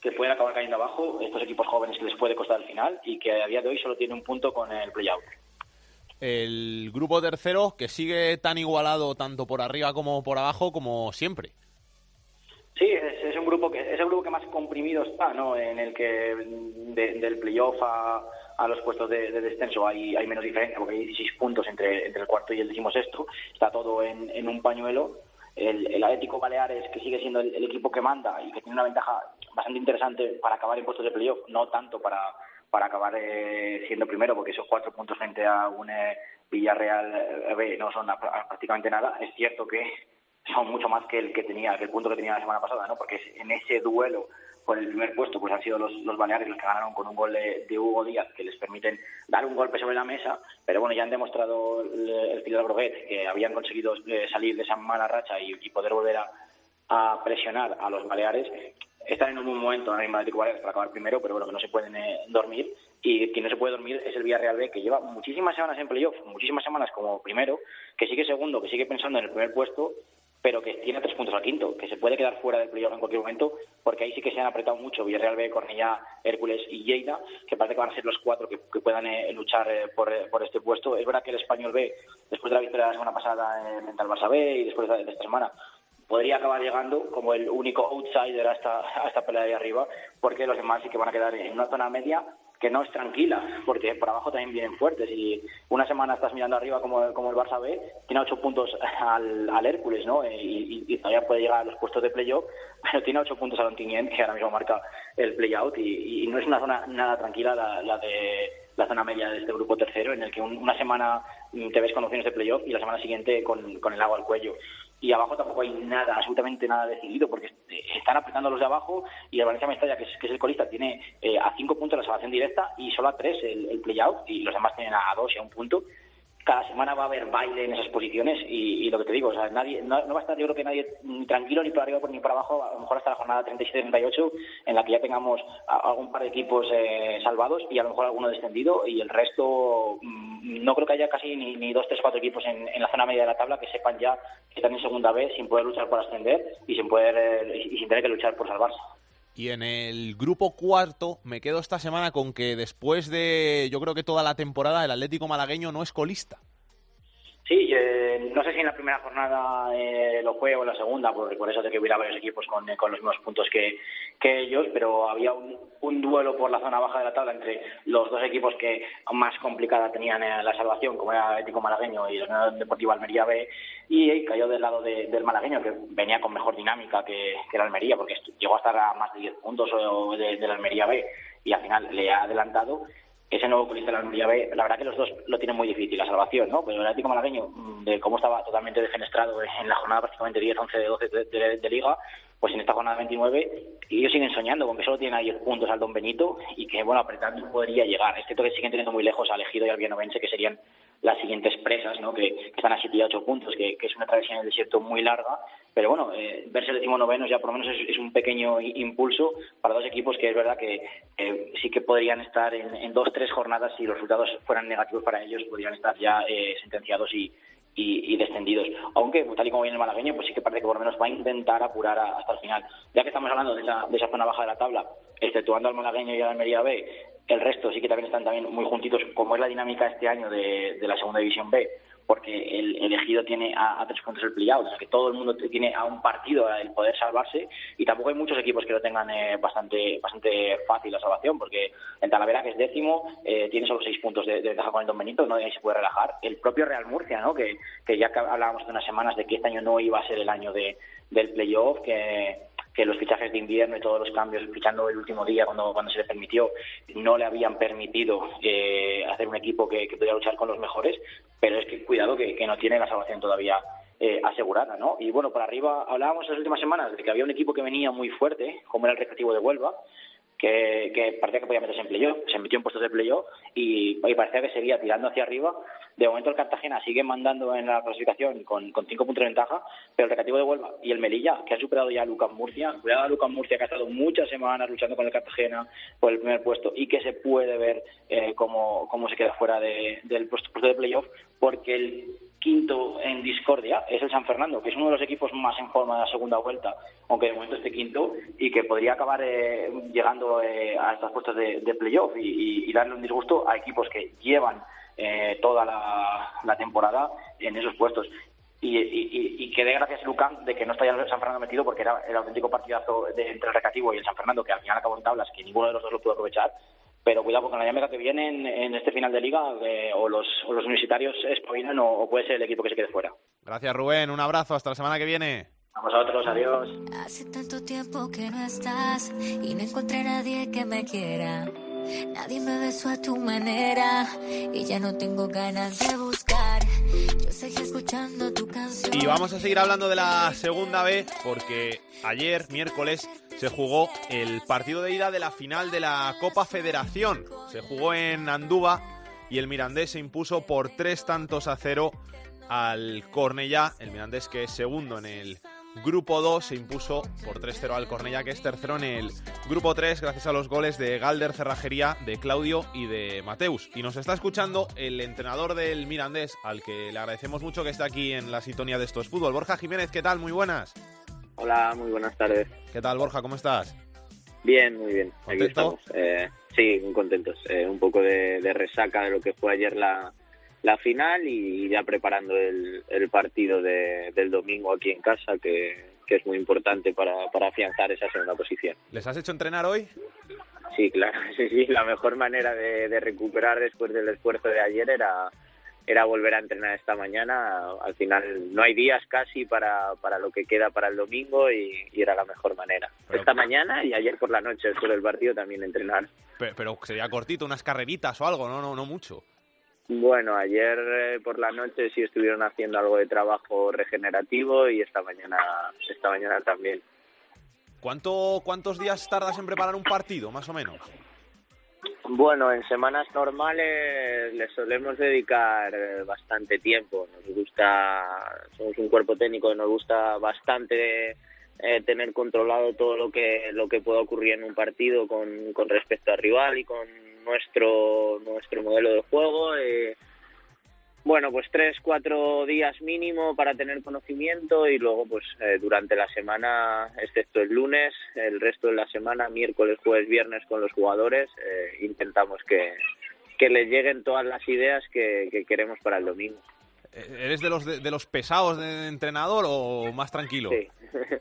que pueden acabar cayendo abajo, estos equipos jóvenes que les puede costar el final y que a día de hoy solo tiene un punto con el playout. El grupo tercero que sigue tan igualado tanto por arriba como por abajo como siempre. Sí, es, un grupo que es el grupo que más comprimido está, ¿no? En el que de- del playoff a, los puestos de, de descenso hay, hay menos diferencia, porque hay 16 puntos entre, entre el cuarto y el decimosexto. Está todo en, en un pañuelo. El, el Atlético Baleares, que sigue siendo el, el equipo que manda y que tiene una ventaja bastante interesante para acabar en puestos de playoff, no tanto para, para acabar eh, siendo primero, porque esos cuatro puntos frente a un eh, Villarreal eh, B no son a- a- prácticamente nada. Es cierto que son mucho más que el que tenía, que el punto que tenía la semana pasada, ¿no? Porque en ese duelo por el primer puesto, pues han sido los, los Baleares los que ganaron con un gol de, Hugo Díaz, que les permiten dar un golpe sobre la mesa, pero bueno, ya han demostrado el, el Pilar Groguet que habían conseguido eh, salir de esa mala racha y, y poder volver a, a presionar a los Baleares. Están en un buen momento ahora mismo Atlético Baleares para acabar primero, pero bueno, que no se pueden eh, dormir. Y quien no se puede dormir es el Villarreal B, que lleva muchísimas semanas en playoff, muchísimas semanas como primero, que sigue segundo, que sigue pensando en el primer puesto, pero que tiene tres puntos al quinto, que se puede quedar fuera del playoff en cualquier momento, porque ahí sí que se han apretado mucho Villarreal B, Cornellá, Hércules y Lleida, que parece que van a ser los cuatro que, puedan eh, luchar eh, por, por este puesto. Es verdad que el Español B, después de la victoria de la semana pasada frente al Barça B y después de, de esta semana, podría acabar llegando como el único outsider a esta, a esta pelea de arriba, porque los demás sí que van a quedar en una zona media que no es tranquila, porque por abajo también vienen fuertes. Y una semana estás mirando arriba como, como el Barça B, tiene ocho puntos al, al Hércules, ¿no? Eh, Y, todavía puede llegar a los puestos de playoff, pero tiene ocho puntos al Ontinyent, que ahora mismo marca el playout. Y, y no es una zona nada tranquila la, la de la zona media de este grupo tercero, en el que un- una semana te ves con opciones de playoff y la semana siguiente con, con el agua al cuello. Y abajo tampoco hay nada, absolutamente nada decidido, porque están apretando los de abajo y el Valencia Mestalla, que es, que es el colista, tiene eh, a cinco puntos la salvación directa y solo a tres el, el play-out y los demás tienen a dos y a un punto. Cada semana va a haber baile en esas posiciones y, lo que te digo, o sea, nadie, no, va a estar yo creo que nadie tranquilo ni para arriba ni para abajo, a lo mejor hasta la jornada 37-38 en la que ya tengamos algún par de equipos eh, salvados y a lo mejor alguno descendido y el resto mm, no creo que haya casi ni, dos, tres, cuatro equipos en, en la zona media de la tabla que sepan ya que están en segunda vez sin poder luchar por ascender y sin poder eh, y sin tener que luchar por salvarse. Y en el grupo cuarto me quedo esta semana con que después de, yo creo que toda la temporada, el Atlético malagueño no es colista. Sí, eh, no sé si en la primera jornada eh, lo fue o en la segunda, por, por eso de que hubiera varios equipos con, eh, con los mismos puntos que, ellos, pero había un, un duelo por la zona baja de la tabla entre los dos equipos que más complicada tenían eh, la salvación, como era Atlético Malagueño y el Unión Deportiva Almería B, y eh, cayó del lado de- del malagueño, que venía con mejor dinámica que, que el Almería, porque llegó a estar a más de 10 puntos o de, del Almería B, y al final le ha adelantado ese nuevo colista de la B, la verdad que los dos lo tienen muy difícil, la salvación, ¿no? Pero el Atlético Malagueño, mm, de cómo estaba totalmente defenestrado en la jornada prácticamente 10, 11, 12 de, de- de Liga, pues en esta jornada 29, y ellos siguen soñando con que solo tienen a 10 puntos al Don Benito y que, bueno, apretando podría llegar. Es cierto que siguen teniendo muy lejos al Ejido y al Vianovense, que serían las siguientes presas, ¿no? Que, están a 7 y a 8 puntos, que, es una travesía en el desierto muy larga, pero bueno, eh, verse el decimonoveno ya por lo menos es, es un pequeño impulso para dos equipos que es verdad que eh, sí que podrían estar en, en dos, tres jornadas, si los resultados fueran negativos para ellos, podrían estar ya eh, sentenciados y, y, descendidos. Aunque, tal y como viene el malagueño, pues sí que parece que por lo menos va a intentar apurar a- hasta el final. Ya que estamos hablando de esa, de esa zona baja de la tabla, exceptuando al malagueño y al Almería B, el resto sí que también están también muy juntitos, como es la dinámica este año de, de la segunda división B, porque el elegido tiene a, tres puntos el play-out, o sea que todo el mundo tiene a un partido el poder salvarse y tampoco hay muchos equipos que lo tengan eh, bastante bastante fácil la salvación, porque en Talavera, que es décimo, eh, tiene solo seis puntos de, de ventaja con el Don Benito, no ahí se puede relajar. El propio Real Murcia, ¿no? que, que ya hablábamos de unas semanas de que este año no iba a ser el año de, del playoff, que que los fichajes de invierno y todos los cambios, fichando el último día cuando, cuando se le permitió, no le habían permitido eh, hacer un equipo que, que pudiera luchar con los mejores, pero es que cuidado que, que no tiene la salvación todavía eh, asegurada, ¿no? Y bueno, por arriba hablábamos las últimas semanas de que había un equipo que venía muy fuerte, como era el Recreativo de Huelva, que, que parecía que podía meterse en playoff, se metió en puestos de playoff y, parecía que seguía tirando hacia arriba. De momento el Cartagena sigue mandando en la clasificación con, cinco puntos de ventaja, pero el Recreativo de Huelva y el Melilla, que han superado ya a Lucas Murcia, cuidado a Lucas Murcia que ha estado muchas semanas luchando con el Cartagena por el primer puesto y que se puede ver eh, cómo, se queda fuera de- del puesto de playoff, porque el quinto en discordia es el San Fernando, que es uno de los equipos más en forma de la segunda vuelta, aunque de momento esté quinto, y que podría acabar eh, llegando eh, a estas puestos de, playoff y, darle un disgusto a equipos que llevan eh, toda la, temporada en esos puestos. Y, y, que dé gracias a Lucán de que no está el San Fernando metido porque era el auténtico partidazo de, entre el Recativo y el San Fernando, que al final acabó en tablas, que ninguno de los dos lo pudo aprovechar. Pero cuidado porque en la dinámica que viene en, en este final de liga eh, o, los, o los universitarios espabilan o, o puede ser el equipo que se quede fuera. Gracias, Rubén. Un abrazo. Hasta la semana que viene. A vosotros, adiós. Hace tanto tiempo que no estás y no encontré nadie que me quiera. Nadie me besó a tu manera y ya no tengo ganas de buscar. Y vamos a seguir hablando de la segunda B porque ayer, miércoles, se jugó el partido de ida de la final de la Copa Federación. Se jugó en Andúba y el Mirandés se impuso por tres tantos a cero al Cornellá. El Mirandés que es segundo en el grupo 2 se impuso por 3-0 al Cornellá que es tercero en el grupo 3 gracias a los goles de Galder Cerrajería, de Claudio y de Mateus. Y nos está escuchando el entrenador del Mirandés al que le agradecemos mucho que esté aquí en la sintonía de Esto es Fútbol. Borja Jiménez, ¿qué tal? Muy buenas. Hola, muy buenas tardes. ¿Qué tal, Borja? ¿Cómo estás? Bien, muy bien. Aquí ¿Contento? estamos. Eh, sí, muy contentos. Eh, un poco de, de resaca de lo que fue ayer la, la final y ya preparando el, el partido de- del domingo aquí en casa, que, que es muy importante para, para afianzar esa segunda posición. ¿Les has hecho entrenar hoy? Sí, claro, sí, sí. La mejor manera de, de recuperar después del esfuerzo de ayer era, era volver a entrenar esta mañana. Al final no hay días casi para, para lo que queda para el domingo y, y era la mejor manera. esta mañana y ayer por la noche después del partido también entrenar. Pero, pero sería cortito, unas carreritas o algo, no, no, no mucho. Bueno, ayer eh, por la noche sí estuvieron haciendo algo de trabajo regenerativo y esta mañana, esta mañana también. ¿Cuánto, ¿Cuántos días tardas en preparar un partido, más o menos? Bueno, en semanas normales le solemos dedicar eh, bastante tiempo. Nos gusta, somos un cuerpo técnico que nos gusta bastante eh, tener controlado todo lo que lo que pueda ocurrir en un partido con, con respecto al rival y con nuestro nuestro modelo de juego. eh, bueno, pues tres, cuatro días mínimo para tener conocimiento y luego, pues eh, durante la semana, excepto el lunes, el resto de la semana, miércoles, jueves, viernes con los jugadores, eh, intentamos que, que les lleguen todas las ideas que, que queremos para el domingo. Eh, ¿Eres de los, de, de los pesados de entrenador o más tranquilo? Sí.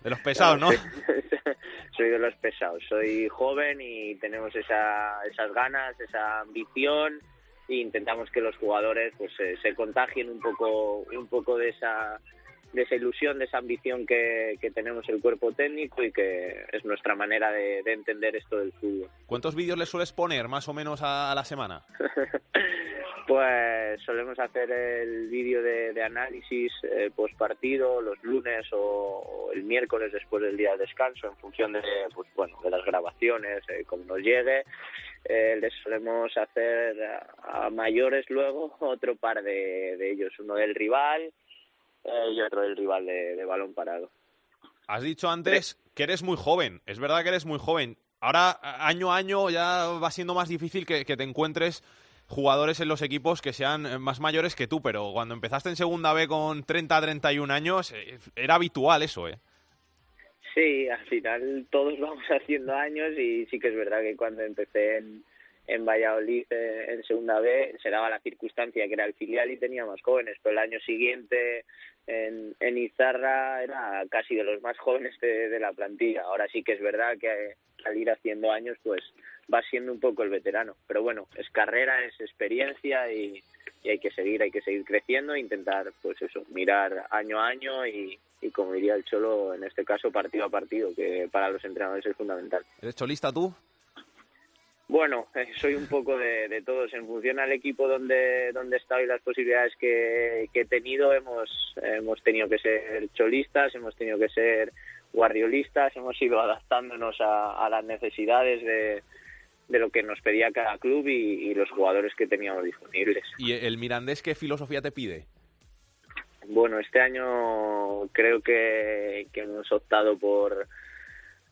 De los pesados, ¿no? Soy, de los pesados. Soy joven y tenemos esa, esas ganas, esa ambición e intentamos que los jugadores pues eh, se contagien un poco un poco de esa de esa ilusión, de esa ambición que, que tenemos el cuerpo técnico y que es nuestra manera de, de entender esto del fútbol. ¿Cuántos vídeos le sueles poner más o menos a, a la semana? Pues solemos hacer el vídeo de, de análisis eh, post partido los lunes o, o el miércoles después del día de descanso en función de pues bueno de las grabaciones eh, como nos llegue Eh, les solemos hacer a, a mayores luego otro par de, de ellos uno del rival eh, y otro del rival de, de balón parado Has dicho antes que eres muy joven. Es verdad que eres muy joven. Ahora, año a año, ya va siendo más difícil que, que te encuentres jugadores en los equipos que sean eh, más mayores que tú, pero cuando empezaste en Segunda B con 30, 31 años, eh, era habitual eso, ¿eh? Sí, al final todos vamos haciendo años y sí que es verdad que cuando empecé en, en Valladolid eh, en segunda B se daba la circunstancia que era el filial y tenía más jóvenes, pero el año siguiente en, en Izarra era casi de los más jóvenes de, de la plantilla. Ahora sí que es verdad que eh, al ir haciendo años pues va siendo un poco el veterano, pero bueno, es carrera, es experiencia y, y hay que seguir, hay que seguir creciendo e intentar pues eso, mirar año a año y, y como diría el Cholo, en este caso partido a partido, que para los entrenadores es fundamental. ¿Eres cholista tú? Bueno, soy un poco de, de todos. En función al equipo donde, donde he estado y las posibilidades que, que he tenido, hemos, hemos tenido que ser cholistas, hemos tenido que ser guardiolistas, hemos ido adaptándonos a, a las necesidades de, de lo que nos pedía cada club y, y los jugadores que teníamos disponibles. ¿Y el Mirandés qué filosofía te pide? Bueno, este año creo que, que hemos optado por,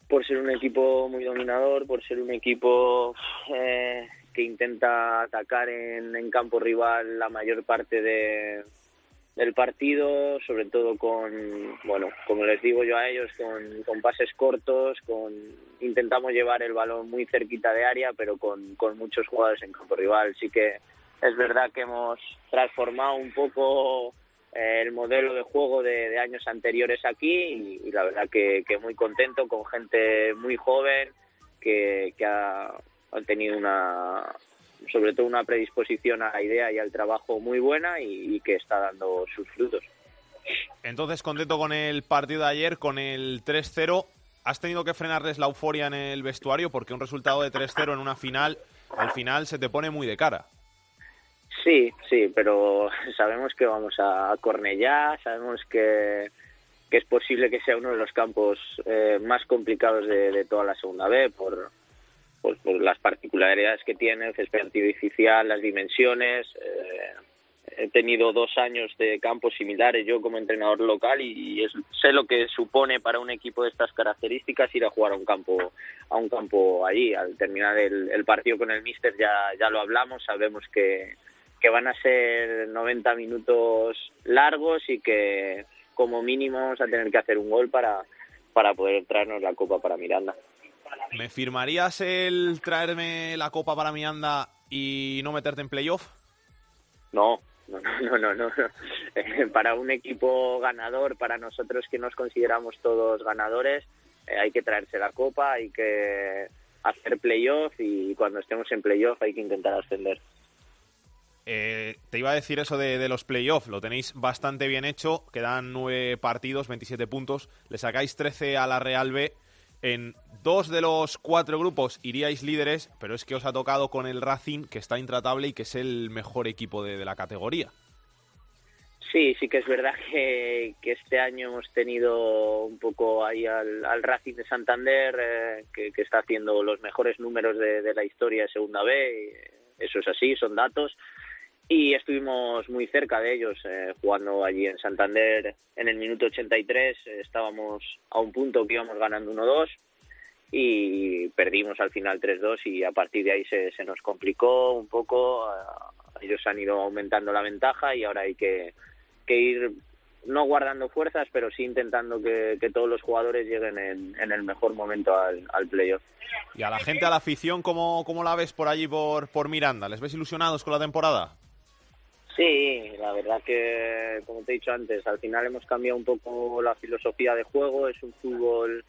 por ser un equipo muy dominador, por ser un equipo eh, que intenta atacar en, en campo rival la mayor parte de, del partido, sobre todo con, bueno, como les digo yo a ellos, con, con pases cortos, con intentamos llevar el balón muy cerquita de área, pero con, con muchos jugadores en campo rival. Sí que es verdad que hemos transformado un poco el modelo de juego de, años anteriores aquí y, la verdad que, muy contento con gente muy joven que, que ha, tenido una sobre todo una predisposición a la idea y al trabajo muy buena y que está dando sus frutos. Entonces, contento con el partido de ayer, con el 3-0. ¿Has tenido que frenarles la euforia en el vestuario? Porque un resultado de 3-0 en una final, al final se te pone muy de cara. Sí, sí, pero sabemos que vamos a Cornellá, sabemos que, es posible que sea uno de los campos eh, más complicados de, toda la segunda B por, por, por, las particularidades que tiene, el césped artificial, las dimensiones. Eh, he tenido dos años de campos similares yo como entrenador local y, es, sé lo que supone para un equipo de estas características ir a jugar a un campo a un campo allí. Al terminar el, el partido con el míster ya, ya lo hablamos, sabemos que que van a ser 90 minutos largos y que como mínimo vamos a tener que hacer un gol para, para poder traernos la copa para Miranda. ¿Me firmarías el traerme la copa para Miranda y no meterte en playoff? No, no, no, no, no. para un equipo ganador, para nosotros que nos consideramos todos ganadores, eh, hay que traerse la copa, hay que hacer playoff y cuando estemos en playoff hay que intentar ascender. Eh, te iba a decir eso de, los playoffs, lo tenéis bastante bien hecho, quedan nueve partidos, 27 puntos, le sacáis 13 a la Real B. En dos de los cuatro grupos iríais líderes, pero es que os ha tocado con el Racing, que está intratable y que es el mejor equipo de, la categoría. Sí, sí que es verdad que, este año hemos tenido un poco ahí al, al Racing de Santander, eh, que, está haciendo los mejores números de la historia de Segunda B. Eso es así, son datos y estuvimos muy cerca de ellos eh, jugando allí en Santander en el minuto 83 eh, estábamos a un punto que íbamos ganando 1-2 y perdimos al final 3-2 y a partir de ahí se, se nos complicó un poco eh, ellos han ido aumentando la ventaja y ahora hay que, que ir no guardando fuerzas pero sí intentando que, que todos los jugadores lleguen en, en el mejor momento al, al playoff y a la gente, a la afición, ¿cómo, cómo la ves por allí por, por Miranda? ¿Les ves ilusionados con la temporada? Sí, la verdad que, como te he dicho antes, al final hemos cambiado un poco la filosofía de juego. Es un fútbol,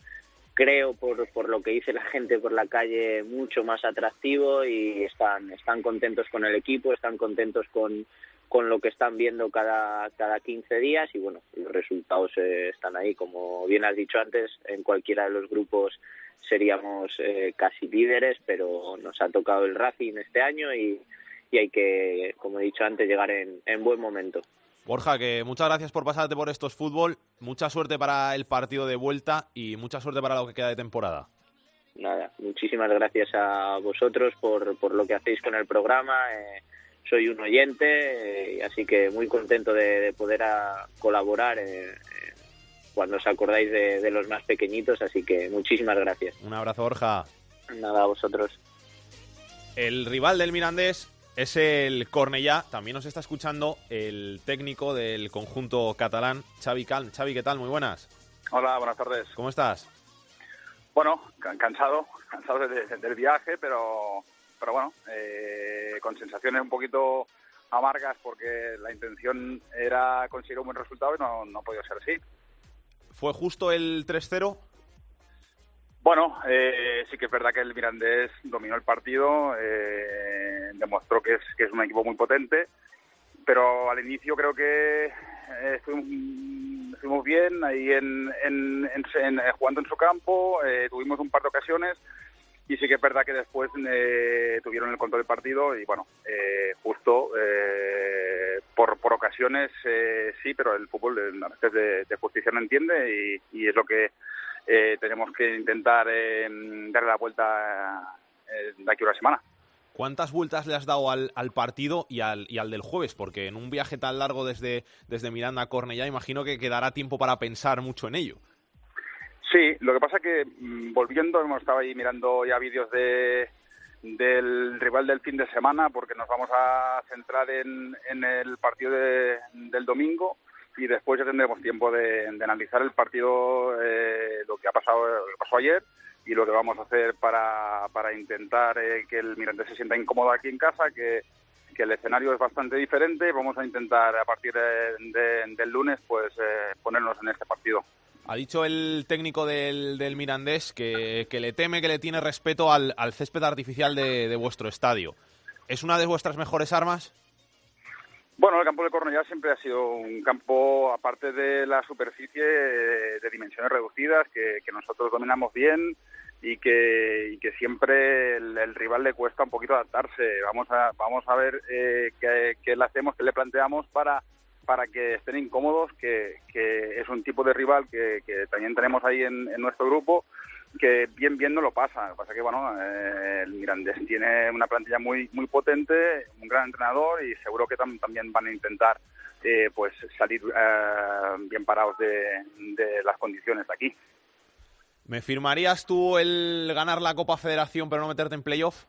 creo, por, por lo que dice la gente por la calle, mucho más atractivo y están, están contentos con el equipo, están contentos con, con lo que están viendo cada, cada 15 días y bueno, los resultados eh, están ahí. Como bien has dicho antes, en cualquiera de los grupos seríamos eh, casi líderes, pero nos ha tocado el Racing este año y y hay que, como he dicho antes, llegar en, en buen momento. Borja, que muchas gracias por pasarte por estos fútbol, mucha suerte para el partido de vuelta y mucha suerte para lo que queda de temporada. Nada, muchísimas gracias a vosotros por, por lo que hacéis con el programa. Eh, soy un oyente, eh, así que muy contento de, de poder a, colaborar eh, cuando os acordáis de, de los más pequeñitos, así que muchísimas gracias. Un abrazo, Borja. Nada, a vosotros. El rival del Mirandés es el Cornellá. También nos está escuchando el técnico del conjunto catalán, Xavi Calm. Xavi, ¿qué tal? Muy buenas. Hola, buenas tardes. ¿Cómo estás? Bueno, cansado, cansado de, de, del viaje, pero, pero bueno, eh, con sensaciones un poquito amargas porque la intención era conseguir un buen resultado y no, no ha podido ser así. ¿Fue justo el 3-0? Bueno, eh, sí que es verdad que el Mirandés dominó el partido, eh, demostró que es, que es un equipo muy potente, pero al inicio creo que eh, estuvimos, bien ahí en, en, en, jugando en su campo, eh, tuvimos un par de ocasiones y sí que es verdad que después eh, tuvieron el control del partido y bueno, eh, justo eh, por, por ocasiones eh, sí, pero el fútbol de, de, de justicia no entiende y, y es lo que eh, tenemos que intentar eh, darle la vuelta eh, de aquí a una semana. ¿Cuántas vueltas le has dado al, al partido y al, y al, del jueves? Porque en un viaje tan largo desde, desde Miranda a Cornellá, imagino que quedará tiempo para pensar mucho en ello. Sí, lo que pasa que mm, volviendo, hemos estado ahí mirando ya vídeos de, del rival del fin de semana, porque nos vamos a centrar en, en el partido de- del domingo y después ya tendremos tiempo de, de analizar el partido, eh, lo que ha pasado, lo que pasó ayer y lo que vamos a hacer para, para intentar eh, que el Mirandés se sienta incómodo aquí en casa, que, que el escenario es bastante diferente. Vamos a intentar a partir de- de- del lunes pues eh, ponernos en este partido. Ha dicho el técnico del, del Mirandés que, que le teme, que le tiene respeto al, al césped artificial de, de vuestro estadio. ¿Es una de vuestras mejores armas? Bueno, el campo de Cornellá siempre ha sido un campo, aparte de la superficie, eh, de dimensiones reducidas, que, nosotros dominamos bien y que, y que siempre el, rival le cuesta un poquito adaptarse. Vamos a, vamos a ver eh, qué, le hacemos, qué le planteamos para, para que estén incómodos, que, es un tipo de rival que, también tenemos ahí en nuestro grupo que bien bien no lo pasa. Lo que pasa que bueno, eh, el Mirandés tiene una plantilla muy muy potente, un gran entrenador y seguro que tam- también van a intentar eh, pues salir eh, bien parados de, de las condiciones de aquí. ¿Me firmarías tú el ganar la Copa Federación pero no meterte en playoff?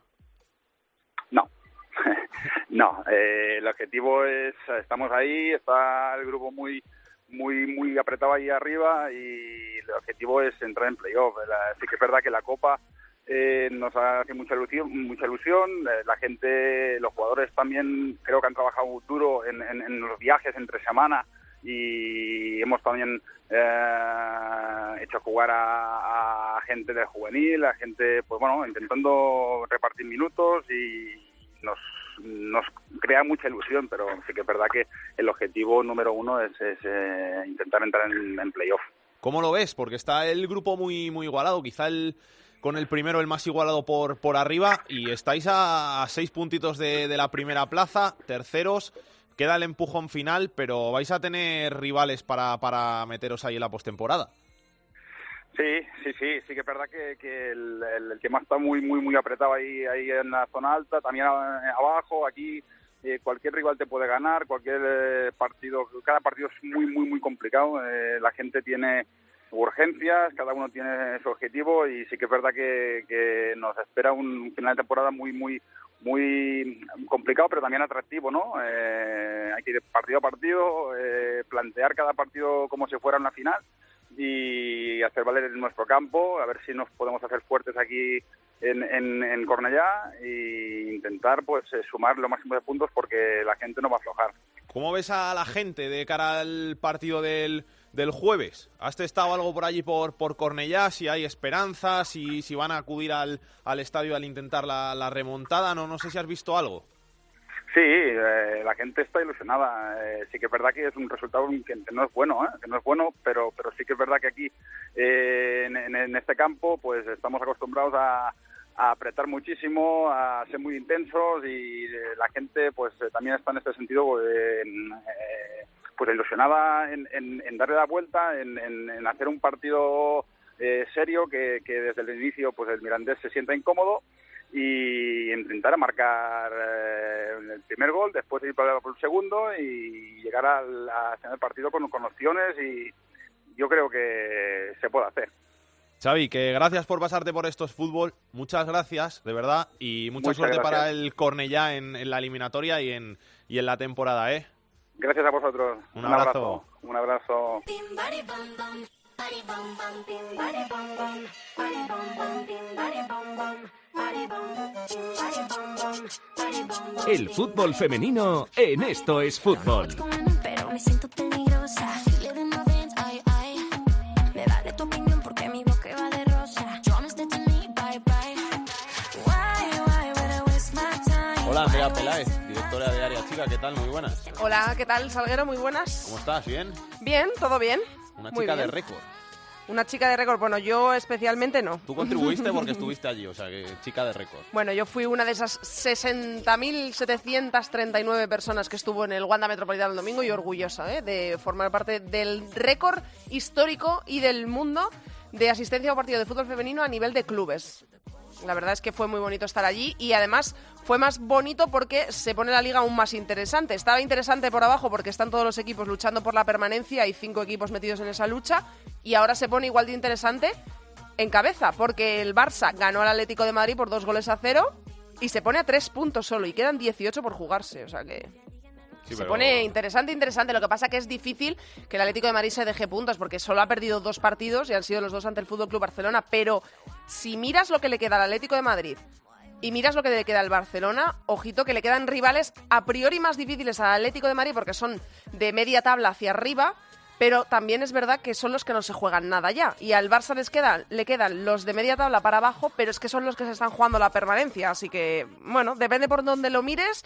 No, eh, el objetivo es, estamos ahí, está el grupo muy muy muy apretado ahí arriba y el objetivo es entrar en playoff. La- Sí que es verdad que la Copa eh, nos hace mucha ilusión, mucha ilusión. Eh, la gente, los jugadores también creo que han trabajado duro en, en- los viajes entre semana y hemos también eh, hecho jugar a, a gente del juvenil, a gente, pues bueno, intentando repartir minutos y nos, nos crea mucha ilusión, pero sí que es verdad que el objetivo número uno es, eh, intentar entrar en, en playoff. ¿Cómo lo ves? Porque está el grupo muy, muy igualado, quizá el, con el primero el más igualado por, por arriba y estáis a, a seis puntitos de, de la primera plaza, terceros, queda el empujón final, pero vais a tener rivales para, para meteros ahí en la postemporada. Sí, sí, sí, sí que es verdad que, que el, el- el tema está muy, muy, muy apretado ahí, ahí en la zona alta, también a- abajo, aquí eh, cualquier rival te puede ganar, cualquier eh, partido, cada partido es muy, muy, muy complicado, eh, la gente tiene urgencias, cada uno tiene su objetivo y sí que es verdad que, que nos espera un final de temporada muy, muy, muy complicado, pero también atractivo, ¿no? Eh, hay que ir partido a partido, eh, plantear cada partido como si fuera una final y hacer valer en nuestro campo, a ver si nos podemos hacer fuertes aquí en, en, Cornellá e intentar pues eh, sumar lo máximo de puntos porque la gente no va a aflojar. ¿Cómo ves a la gente de cara al partido del, del jueves? ¿Has testado algo por allí por, por Cornellá? Si hay esperanzas, si, si van a acudir al, al estadio al intentar la, la remontada, no, no sé si has visto algo. Sí, eh, la gente está ilusionada. Eh, sí que es verdad que es un resultado que, no es bueno, ¿eh? que no es bueno, pero pero sí que es verdad que aquí eh, en, en- este campo pues estamos acostumbrados a, apretar muchísimo, a ser muy intensos y eh, la gente pues eh, también está en este sentido en, pues ilusionada en, darle la vuelta, en, hacer un partido serio que, que desde el inicio pues el Mirandés se sienta incómodo y intentar marcar eh, el primer gol, después ir por por el segundo y llegar al a final del partido con, con opciones y yo creo que se puede hacer. Xavi, que gracias por pasarte por estos fútbol, muchas gracias, de verdad, y mucha Muchas suerte para gracias. el Cornellá en, en la eliminatoria y en, y en la temporada, ¿eh? Gracias a vosotros. Un abrazo. Un abrazo. El fútbol femenino en Esto es Fútbol. Pero me siento peligrosa. Chica, ¿qué tal? Muy buenas. Hola, ¿qué tal, Salguero? Muy buenas. ¿Cómo estás? ¿Bien? Bien, todo bien. Una Muy chica de récord. Una chica de récord. Bueno, yo especialmente no. Tú contribuiste porque estuviste allí, o sea, que chica de récord. Bueno, yo fui una de esas 60.739 personas que estuvo en el Wanda Metropolitano el domingo y orgullosa ¿eh? de formar parte del récord histórico y del mundo de asistencia a un partido de fútbol femenino a nivel de clubes. La verdad es que fue muy bonito estar allí y además fue más bonito porque se pone la liga aún más interesante. Estaba interesante por abajo porque están todos los equipos luchando por la permanencia, hay cinco equipos metidos en esa lucha y ahora se pone igual de interesante en cabeza porque el Barça ganó al Atlético de Madrid por dos goles a cero y se pone a tres puntos solo y quedan 18 por jugarse. O sea que Sí, se pero- pone interesante, interesante. Lo que pasa que es difícil que el Atlético de Madrid se deje puntos porque solo ha perdido dos partidos y han sido los dos ante el Fútbol Club Barcelona. Pero si miras lo que le queda al Atlético de Madrid y miras lo que le queda al Barcelona, ojito que le quedan rivales a priori más difíciles al Atlético de Madrid porque son de media tabla hacia arriba. Pero también es verdad que son los que no se juegan nada ya. Y al Barça les quedan, le quedan los de media tabla para abajo, pero es que son los que se están jugando la permanencia. Así que, bueno, depende por donde lo mires.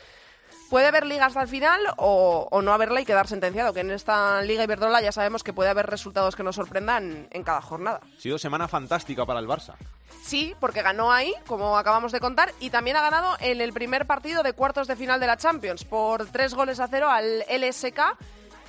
Puede haber liga hasta el final o, o no haberla y quedar sentenciado, que en esta Liga Iberdrola ya sabemos que puede haber resultados que nos sorprendan en cada jornada. Ha sido semana fantástica para el Barça. Sí, porque ganó ahí, como acabamos de contar, y también ha ganado en el primer partido de cuartos de final de la Champions por tres goles a cero al LSK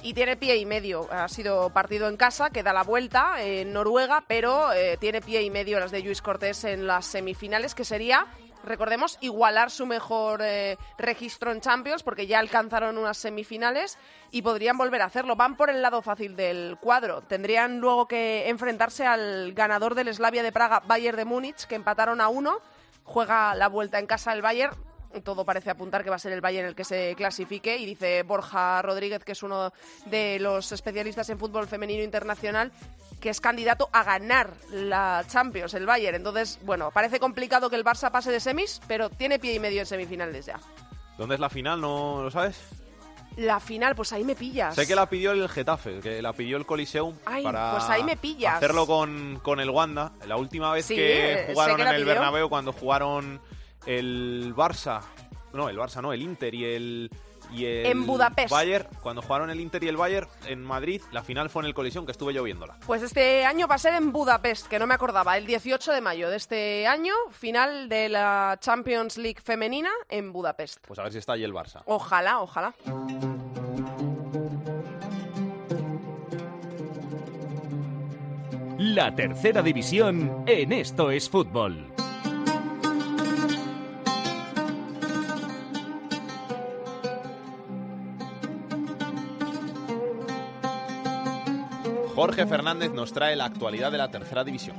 y tiene pie y medio. Ha sido partido en casa, que da la vuelta en Noruega, pero eh, tiene pie y medio las de Luis Cortés en las semifinales, que sería recordemos, igualar su mejor eh, registro en Champions, porque ya alcanzaron unas semifinales y podrían volver a hacerlo. Van por el lado fácil del cuadro. Tendrían luego que enfrentarse al ganador del Slavia de Praga, Bayern de Múnich, que empataron a uno. Juega la vuelta en casa el Bayern. Todo parece apuntar que va a ser el Bayern el que se clasifique y dice Borja Rodríguez, que es uno de los especialistas en fútbol femenino internacional, que es candidato a ganar la Champions, el Bayern. Entonces, bueno, parece complicado que el Barça pase de semis, pero tiene pie y medio en semifinales ya. ¿Dónde es la final? ¿No lo sabes? La final, pues ahí me pillas. Sé que la pidió el Getafe, que la pidió el Coliseum Ay, para pues ahí me pillas. hacerlo con, con el Wanda. La última vez Sí, que jugaron que en el. Bernabéu, cuando jugaron el Barça, no, el Barça no, el Inter y el y el En Budapest. Bayern, cuando jugaron el Inter y el Bayern en Madrid, la final fue en el Coliseum, que estuve yo viéndola. Pues este año va a ser en Budapest, que no me acordaba, el 18 de mayo de este año, final de la Champions League femenina en Budapest. Pues a ver si está ahí el Barça. Ojalá, ojalá. La tercera división en Esto es Fútbol. Jorge Fernández nos trae la actualidad de la tercera división.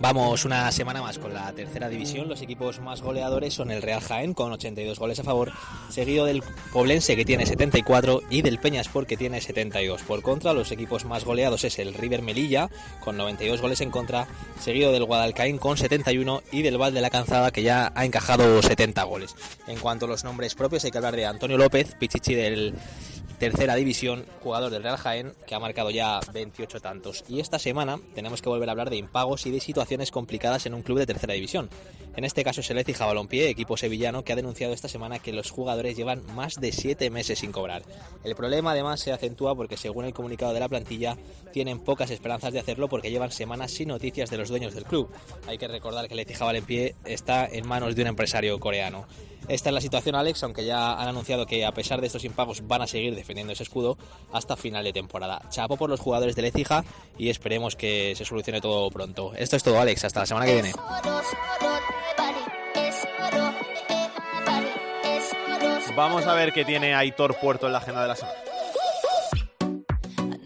Vamos una semana más con la tercera división. Los equipos más goleadores son el Real Jaén con 82 goles a favor, seguido del Poblense que tiene 74 y del Peñaspor que tiene 72. Por contra, los equipos más goleados es el River Melilla con 92 goles en contra, seguido del Guadalcaín con 71 y del Val de la Canzada que ya ha encajado 70 goles. En cuanto a los nombres propios hay que hablar de Antonio López, Pichichi del tercera división, jugador del Real Jaén, que ha marcado ya 28 tantos. Y esta semana tenemos que volver a hablar de impagos y de situaciones complicadas en un club de tercera división. En este caso es el Ecija Balompié, equipo sevillano, que ha denunciado esta semana que los jugadores llevan más de 7 meses sin cobrar. El problema además se acentúa porque según el comunicado de la plantilla tienen pocas esperanzas de hacerlo porque llevan semanas sin noticias de los dueños del club. Hay que recordar que el Ecija Balompié está en manos de un empresario coreano. Esta es la situación, Alex, aunque ya han anunciado que a pesar de estos impagos van a seguir defendiendo ese escudo hasta final de temporada. Chapo por los jugadores del Ecija y esperemos que se solucione todo pronto. Esto es todo, Alex. Hasta la semana que viene. Vamos a ver qué tiene Aitor Puerto en la agenda de la semana.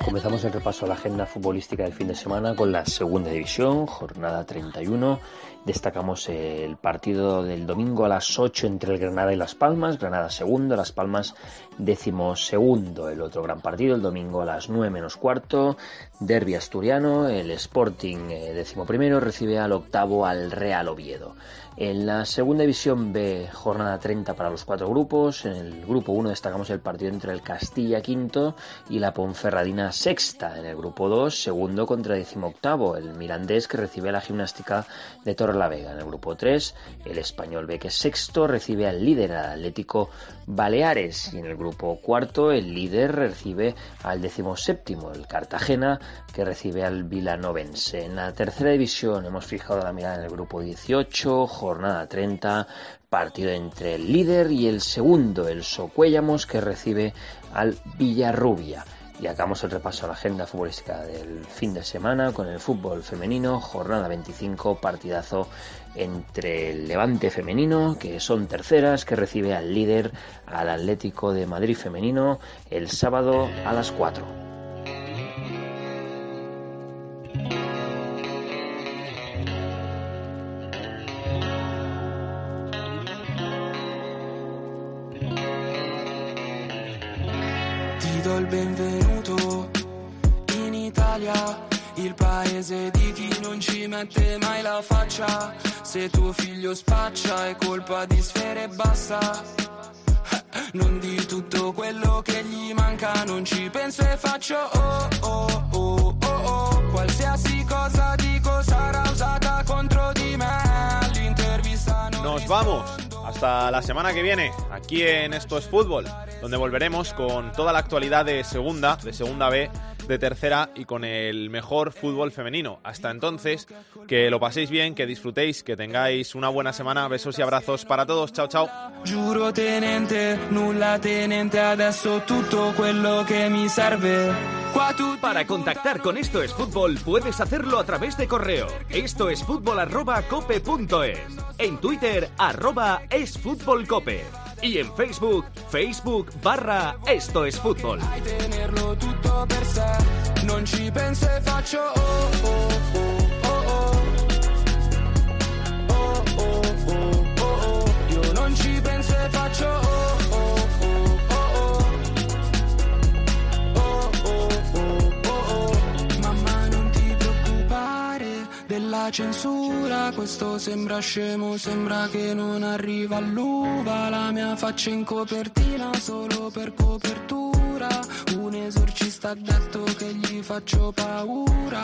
Comenzamos el repaso a la agenda futbolística del fin de semana con la segunda división, jornada 31. Destacamos el partido del domingo a las 8 entre el Granada y Las Palmas. Granada segundo, Las Palmas décimo segundo. El otro gran partido el domingo a las 9 menos cuarto. Derby asturiano, el Sporting eh, décimo primero recibe al octavo al Real Oviedo. En la segunda división B, jornada 30 para los cuatro grupos. En el grupo 1 destacamos el partido entre el Castilla quinto y la Ponferradina sexta. En el grupo 2, segundo contra decimoctavo, el Mirandés que recibe a la gimnástica de Torrelavega. En el grupo 3, el Español B que sexto recibe al líder, al Atlético Baleares. Y en el grupo cuarto, el líder recibe al decimoséptimo, el Cartagena que recibe al Vilanovense. En la tercera división hemos fijado la mirada en el grupo 18, jornada 30, partido entre el líder y el segundo, el Socuéllamos, que recibe al Villarrubia. Y acabamos el repaso a la agenda futbolística del fin de semana con el fútbol femenino, jornada 25, partidazo entre el Levante femenino, que son terceras, que recibe al líder, al Atlético de Madrid femenino, el sábado a las 4. benvenuto. Italia, il paese di chi non ci mette mai la faccia. Se tuo figlio spaccia è colpa di sfere e basta. Non di tutto quello che gli manca, non ci penso e faccio oh oh oh oh oh. Qualsiasi cosa dico sarà usata contro di me. All'intervista non Nos vamos. Hasta la semana que viene, aquí en Esto es Fútbol, donde volveremos con toda la actualidad de Segunda, de Segunda B, de Tercera y con el mejor fútbol femenino. Hasta entonces, que lo paséis bien, que disfrutéis, que tengáis una buena semana. Besos y abrazos para todos. Chao, chao. Giuro tenente, nulla tenente, adesso tutto quello che mi serve. Para contactar con Esto es Fútbol puedes hacerlo a través de correo. Esto es fútbol arroba cope punto es. En Twitter arroba es fútbol cope. Y en Facebook, Facebook barra Esto es Fútbol. Tutto per sé, non ci penso e faccio oh oh oh oh oh. Oh oh oh oh oh. Io non ci penso e faccio oh oh oh oh. Oh oh oh oh oh. Mamma non ti preoccupare della censura, questo sembra scemo, sembra che non arriva all'uva, la mia faccia in copertina solo per copertura. Un esorcista ha detto che gli faccio paura.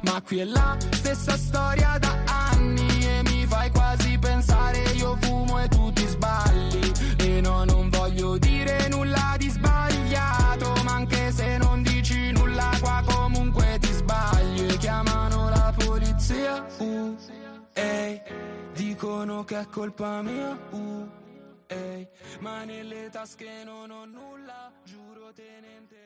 Ma qui è la stessa storia da anni e mi fai quasi pensare io fumo e tu ti sbagli. E no, non voglio dire nulla di sbagliato, ma anche se non dici nulla qua comunque ti sbagli. E chiamano la polizia, uh, ehi, dicono che è colpa mia, uh, ehi, ma nelle tasche non ho nulla, giuro tenente.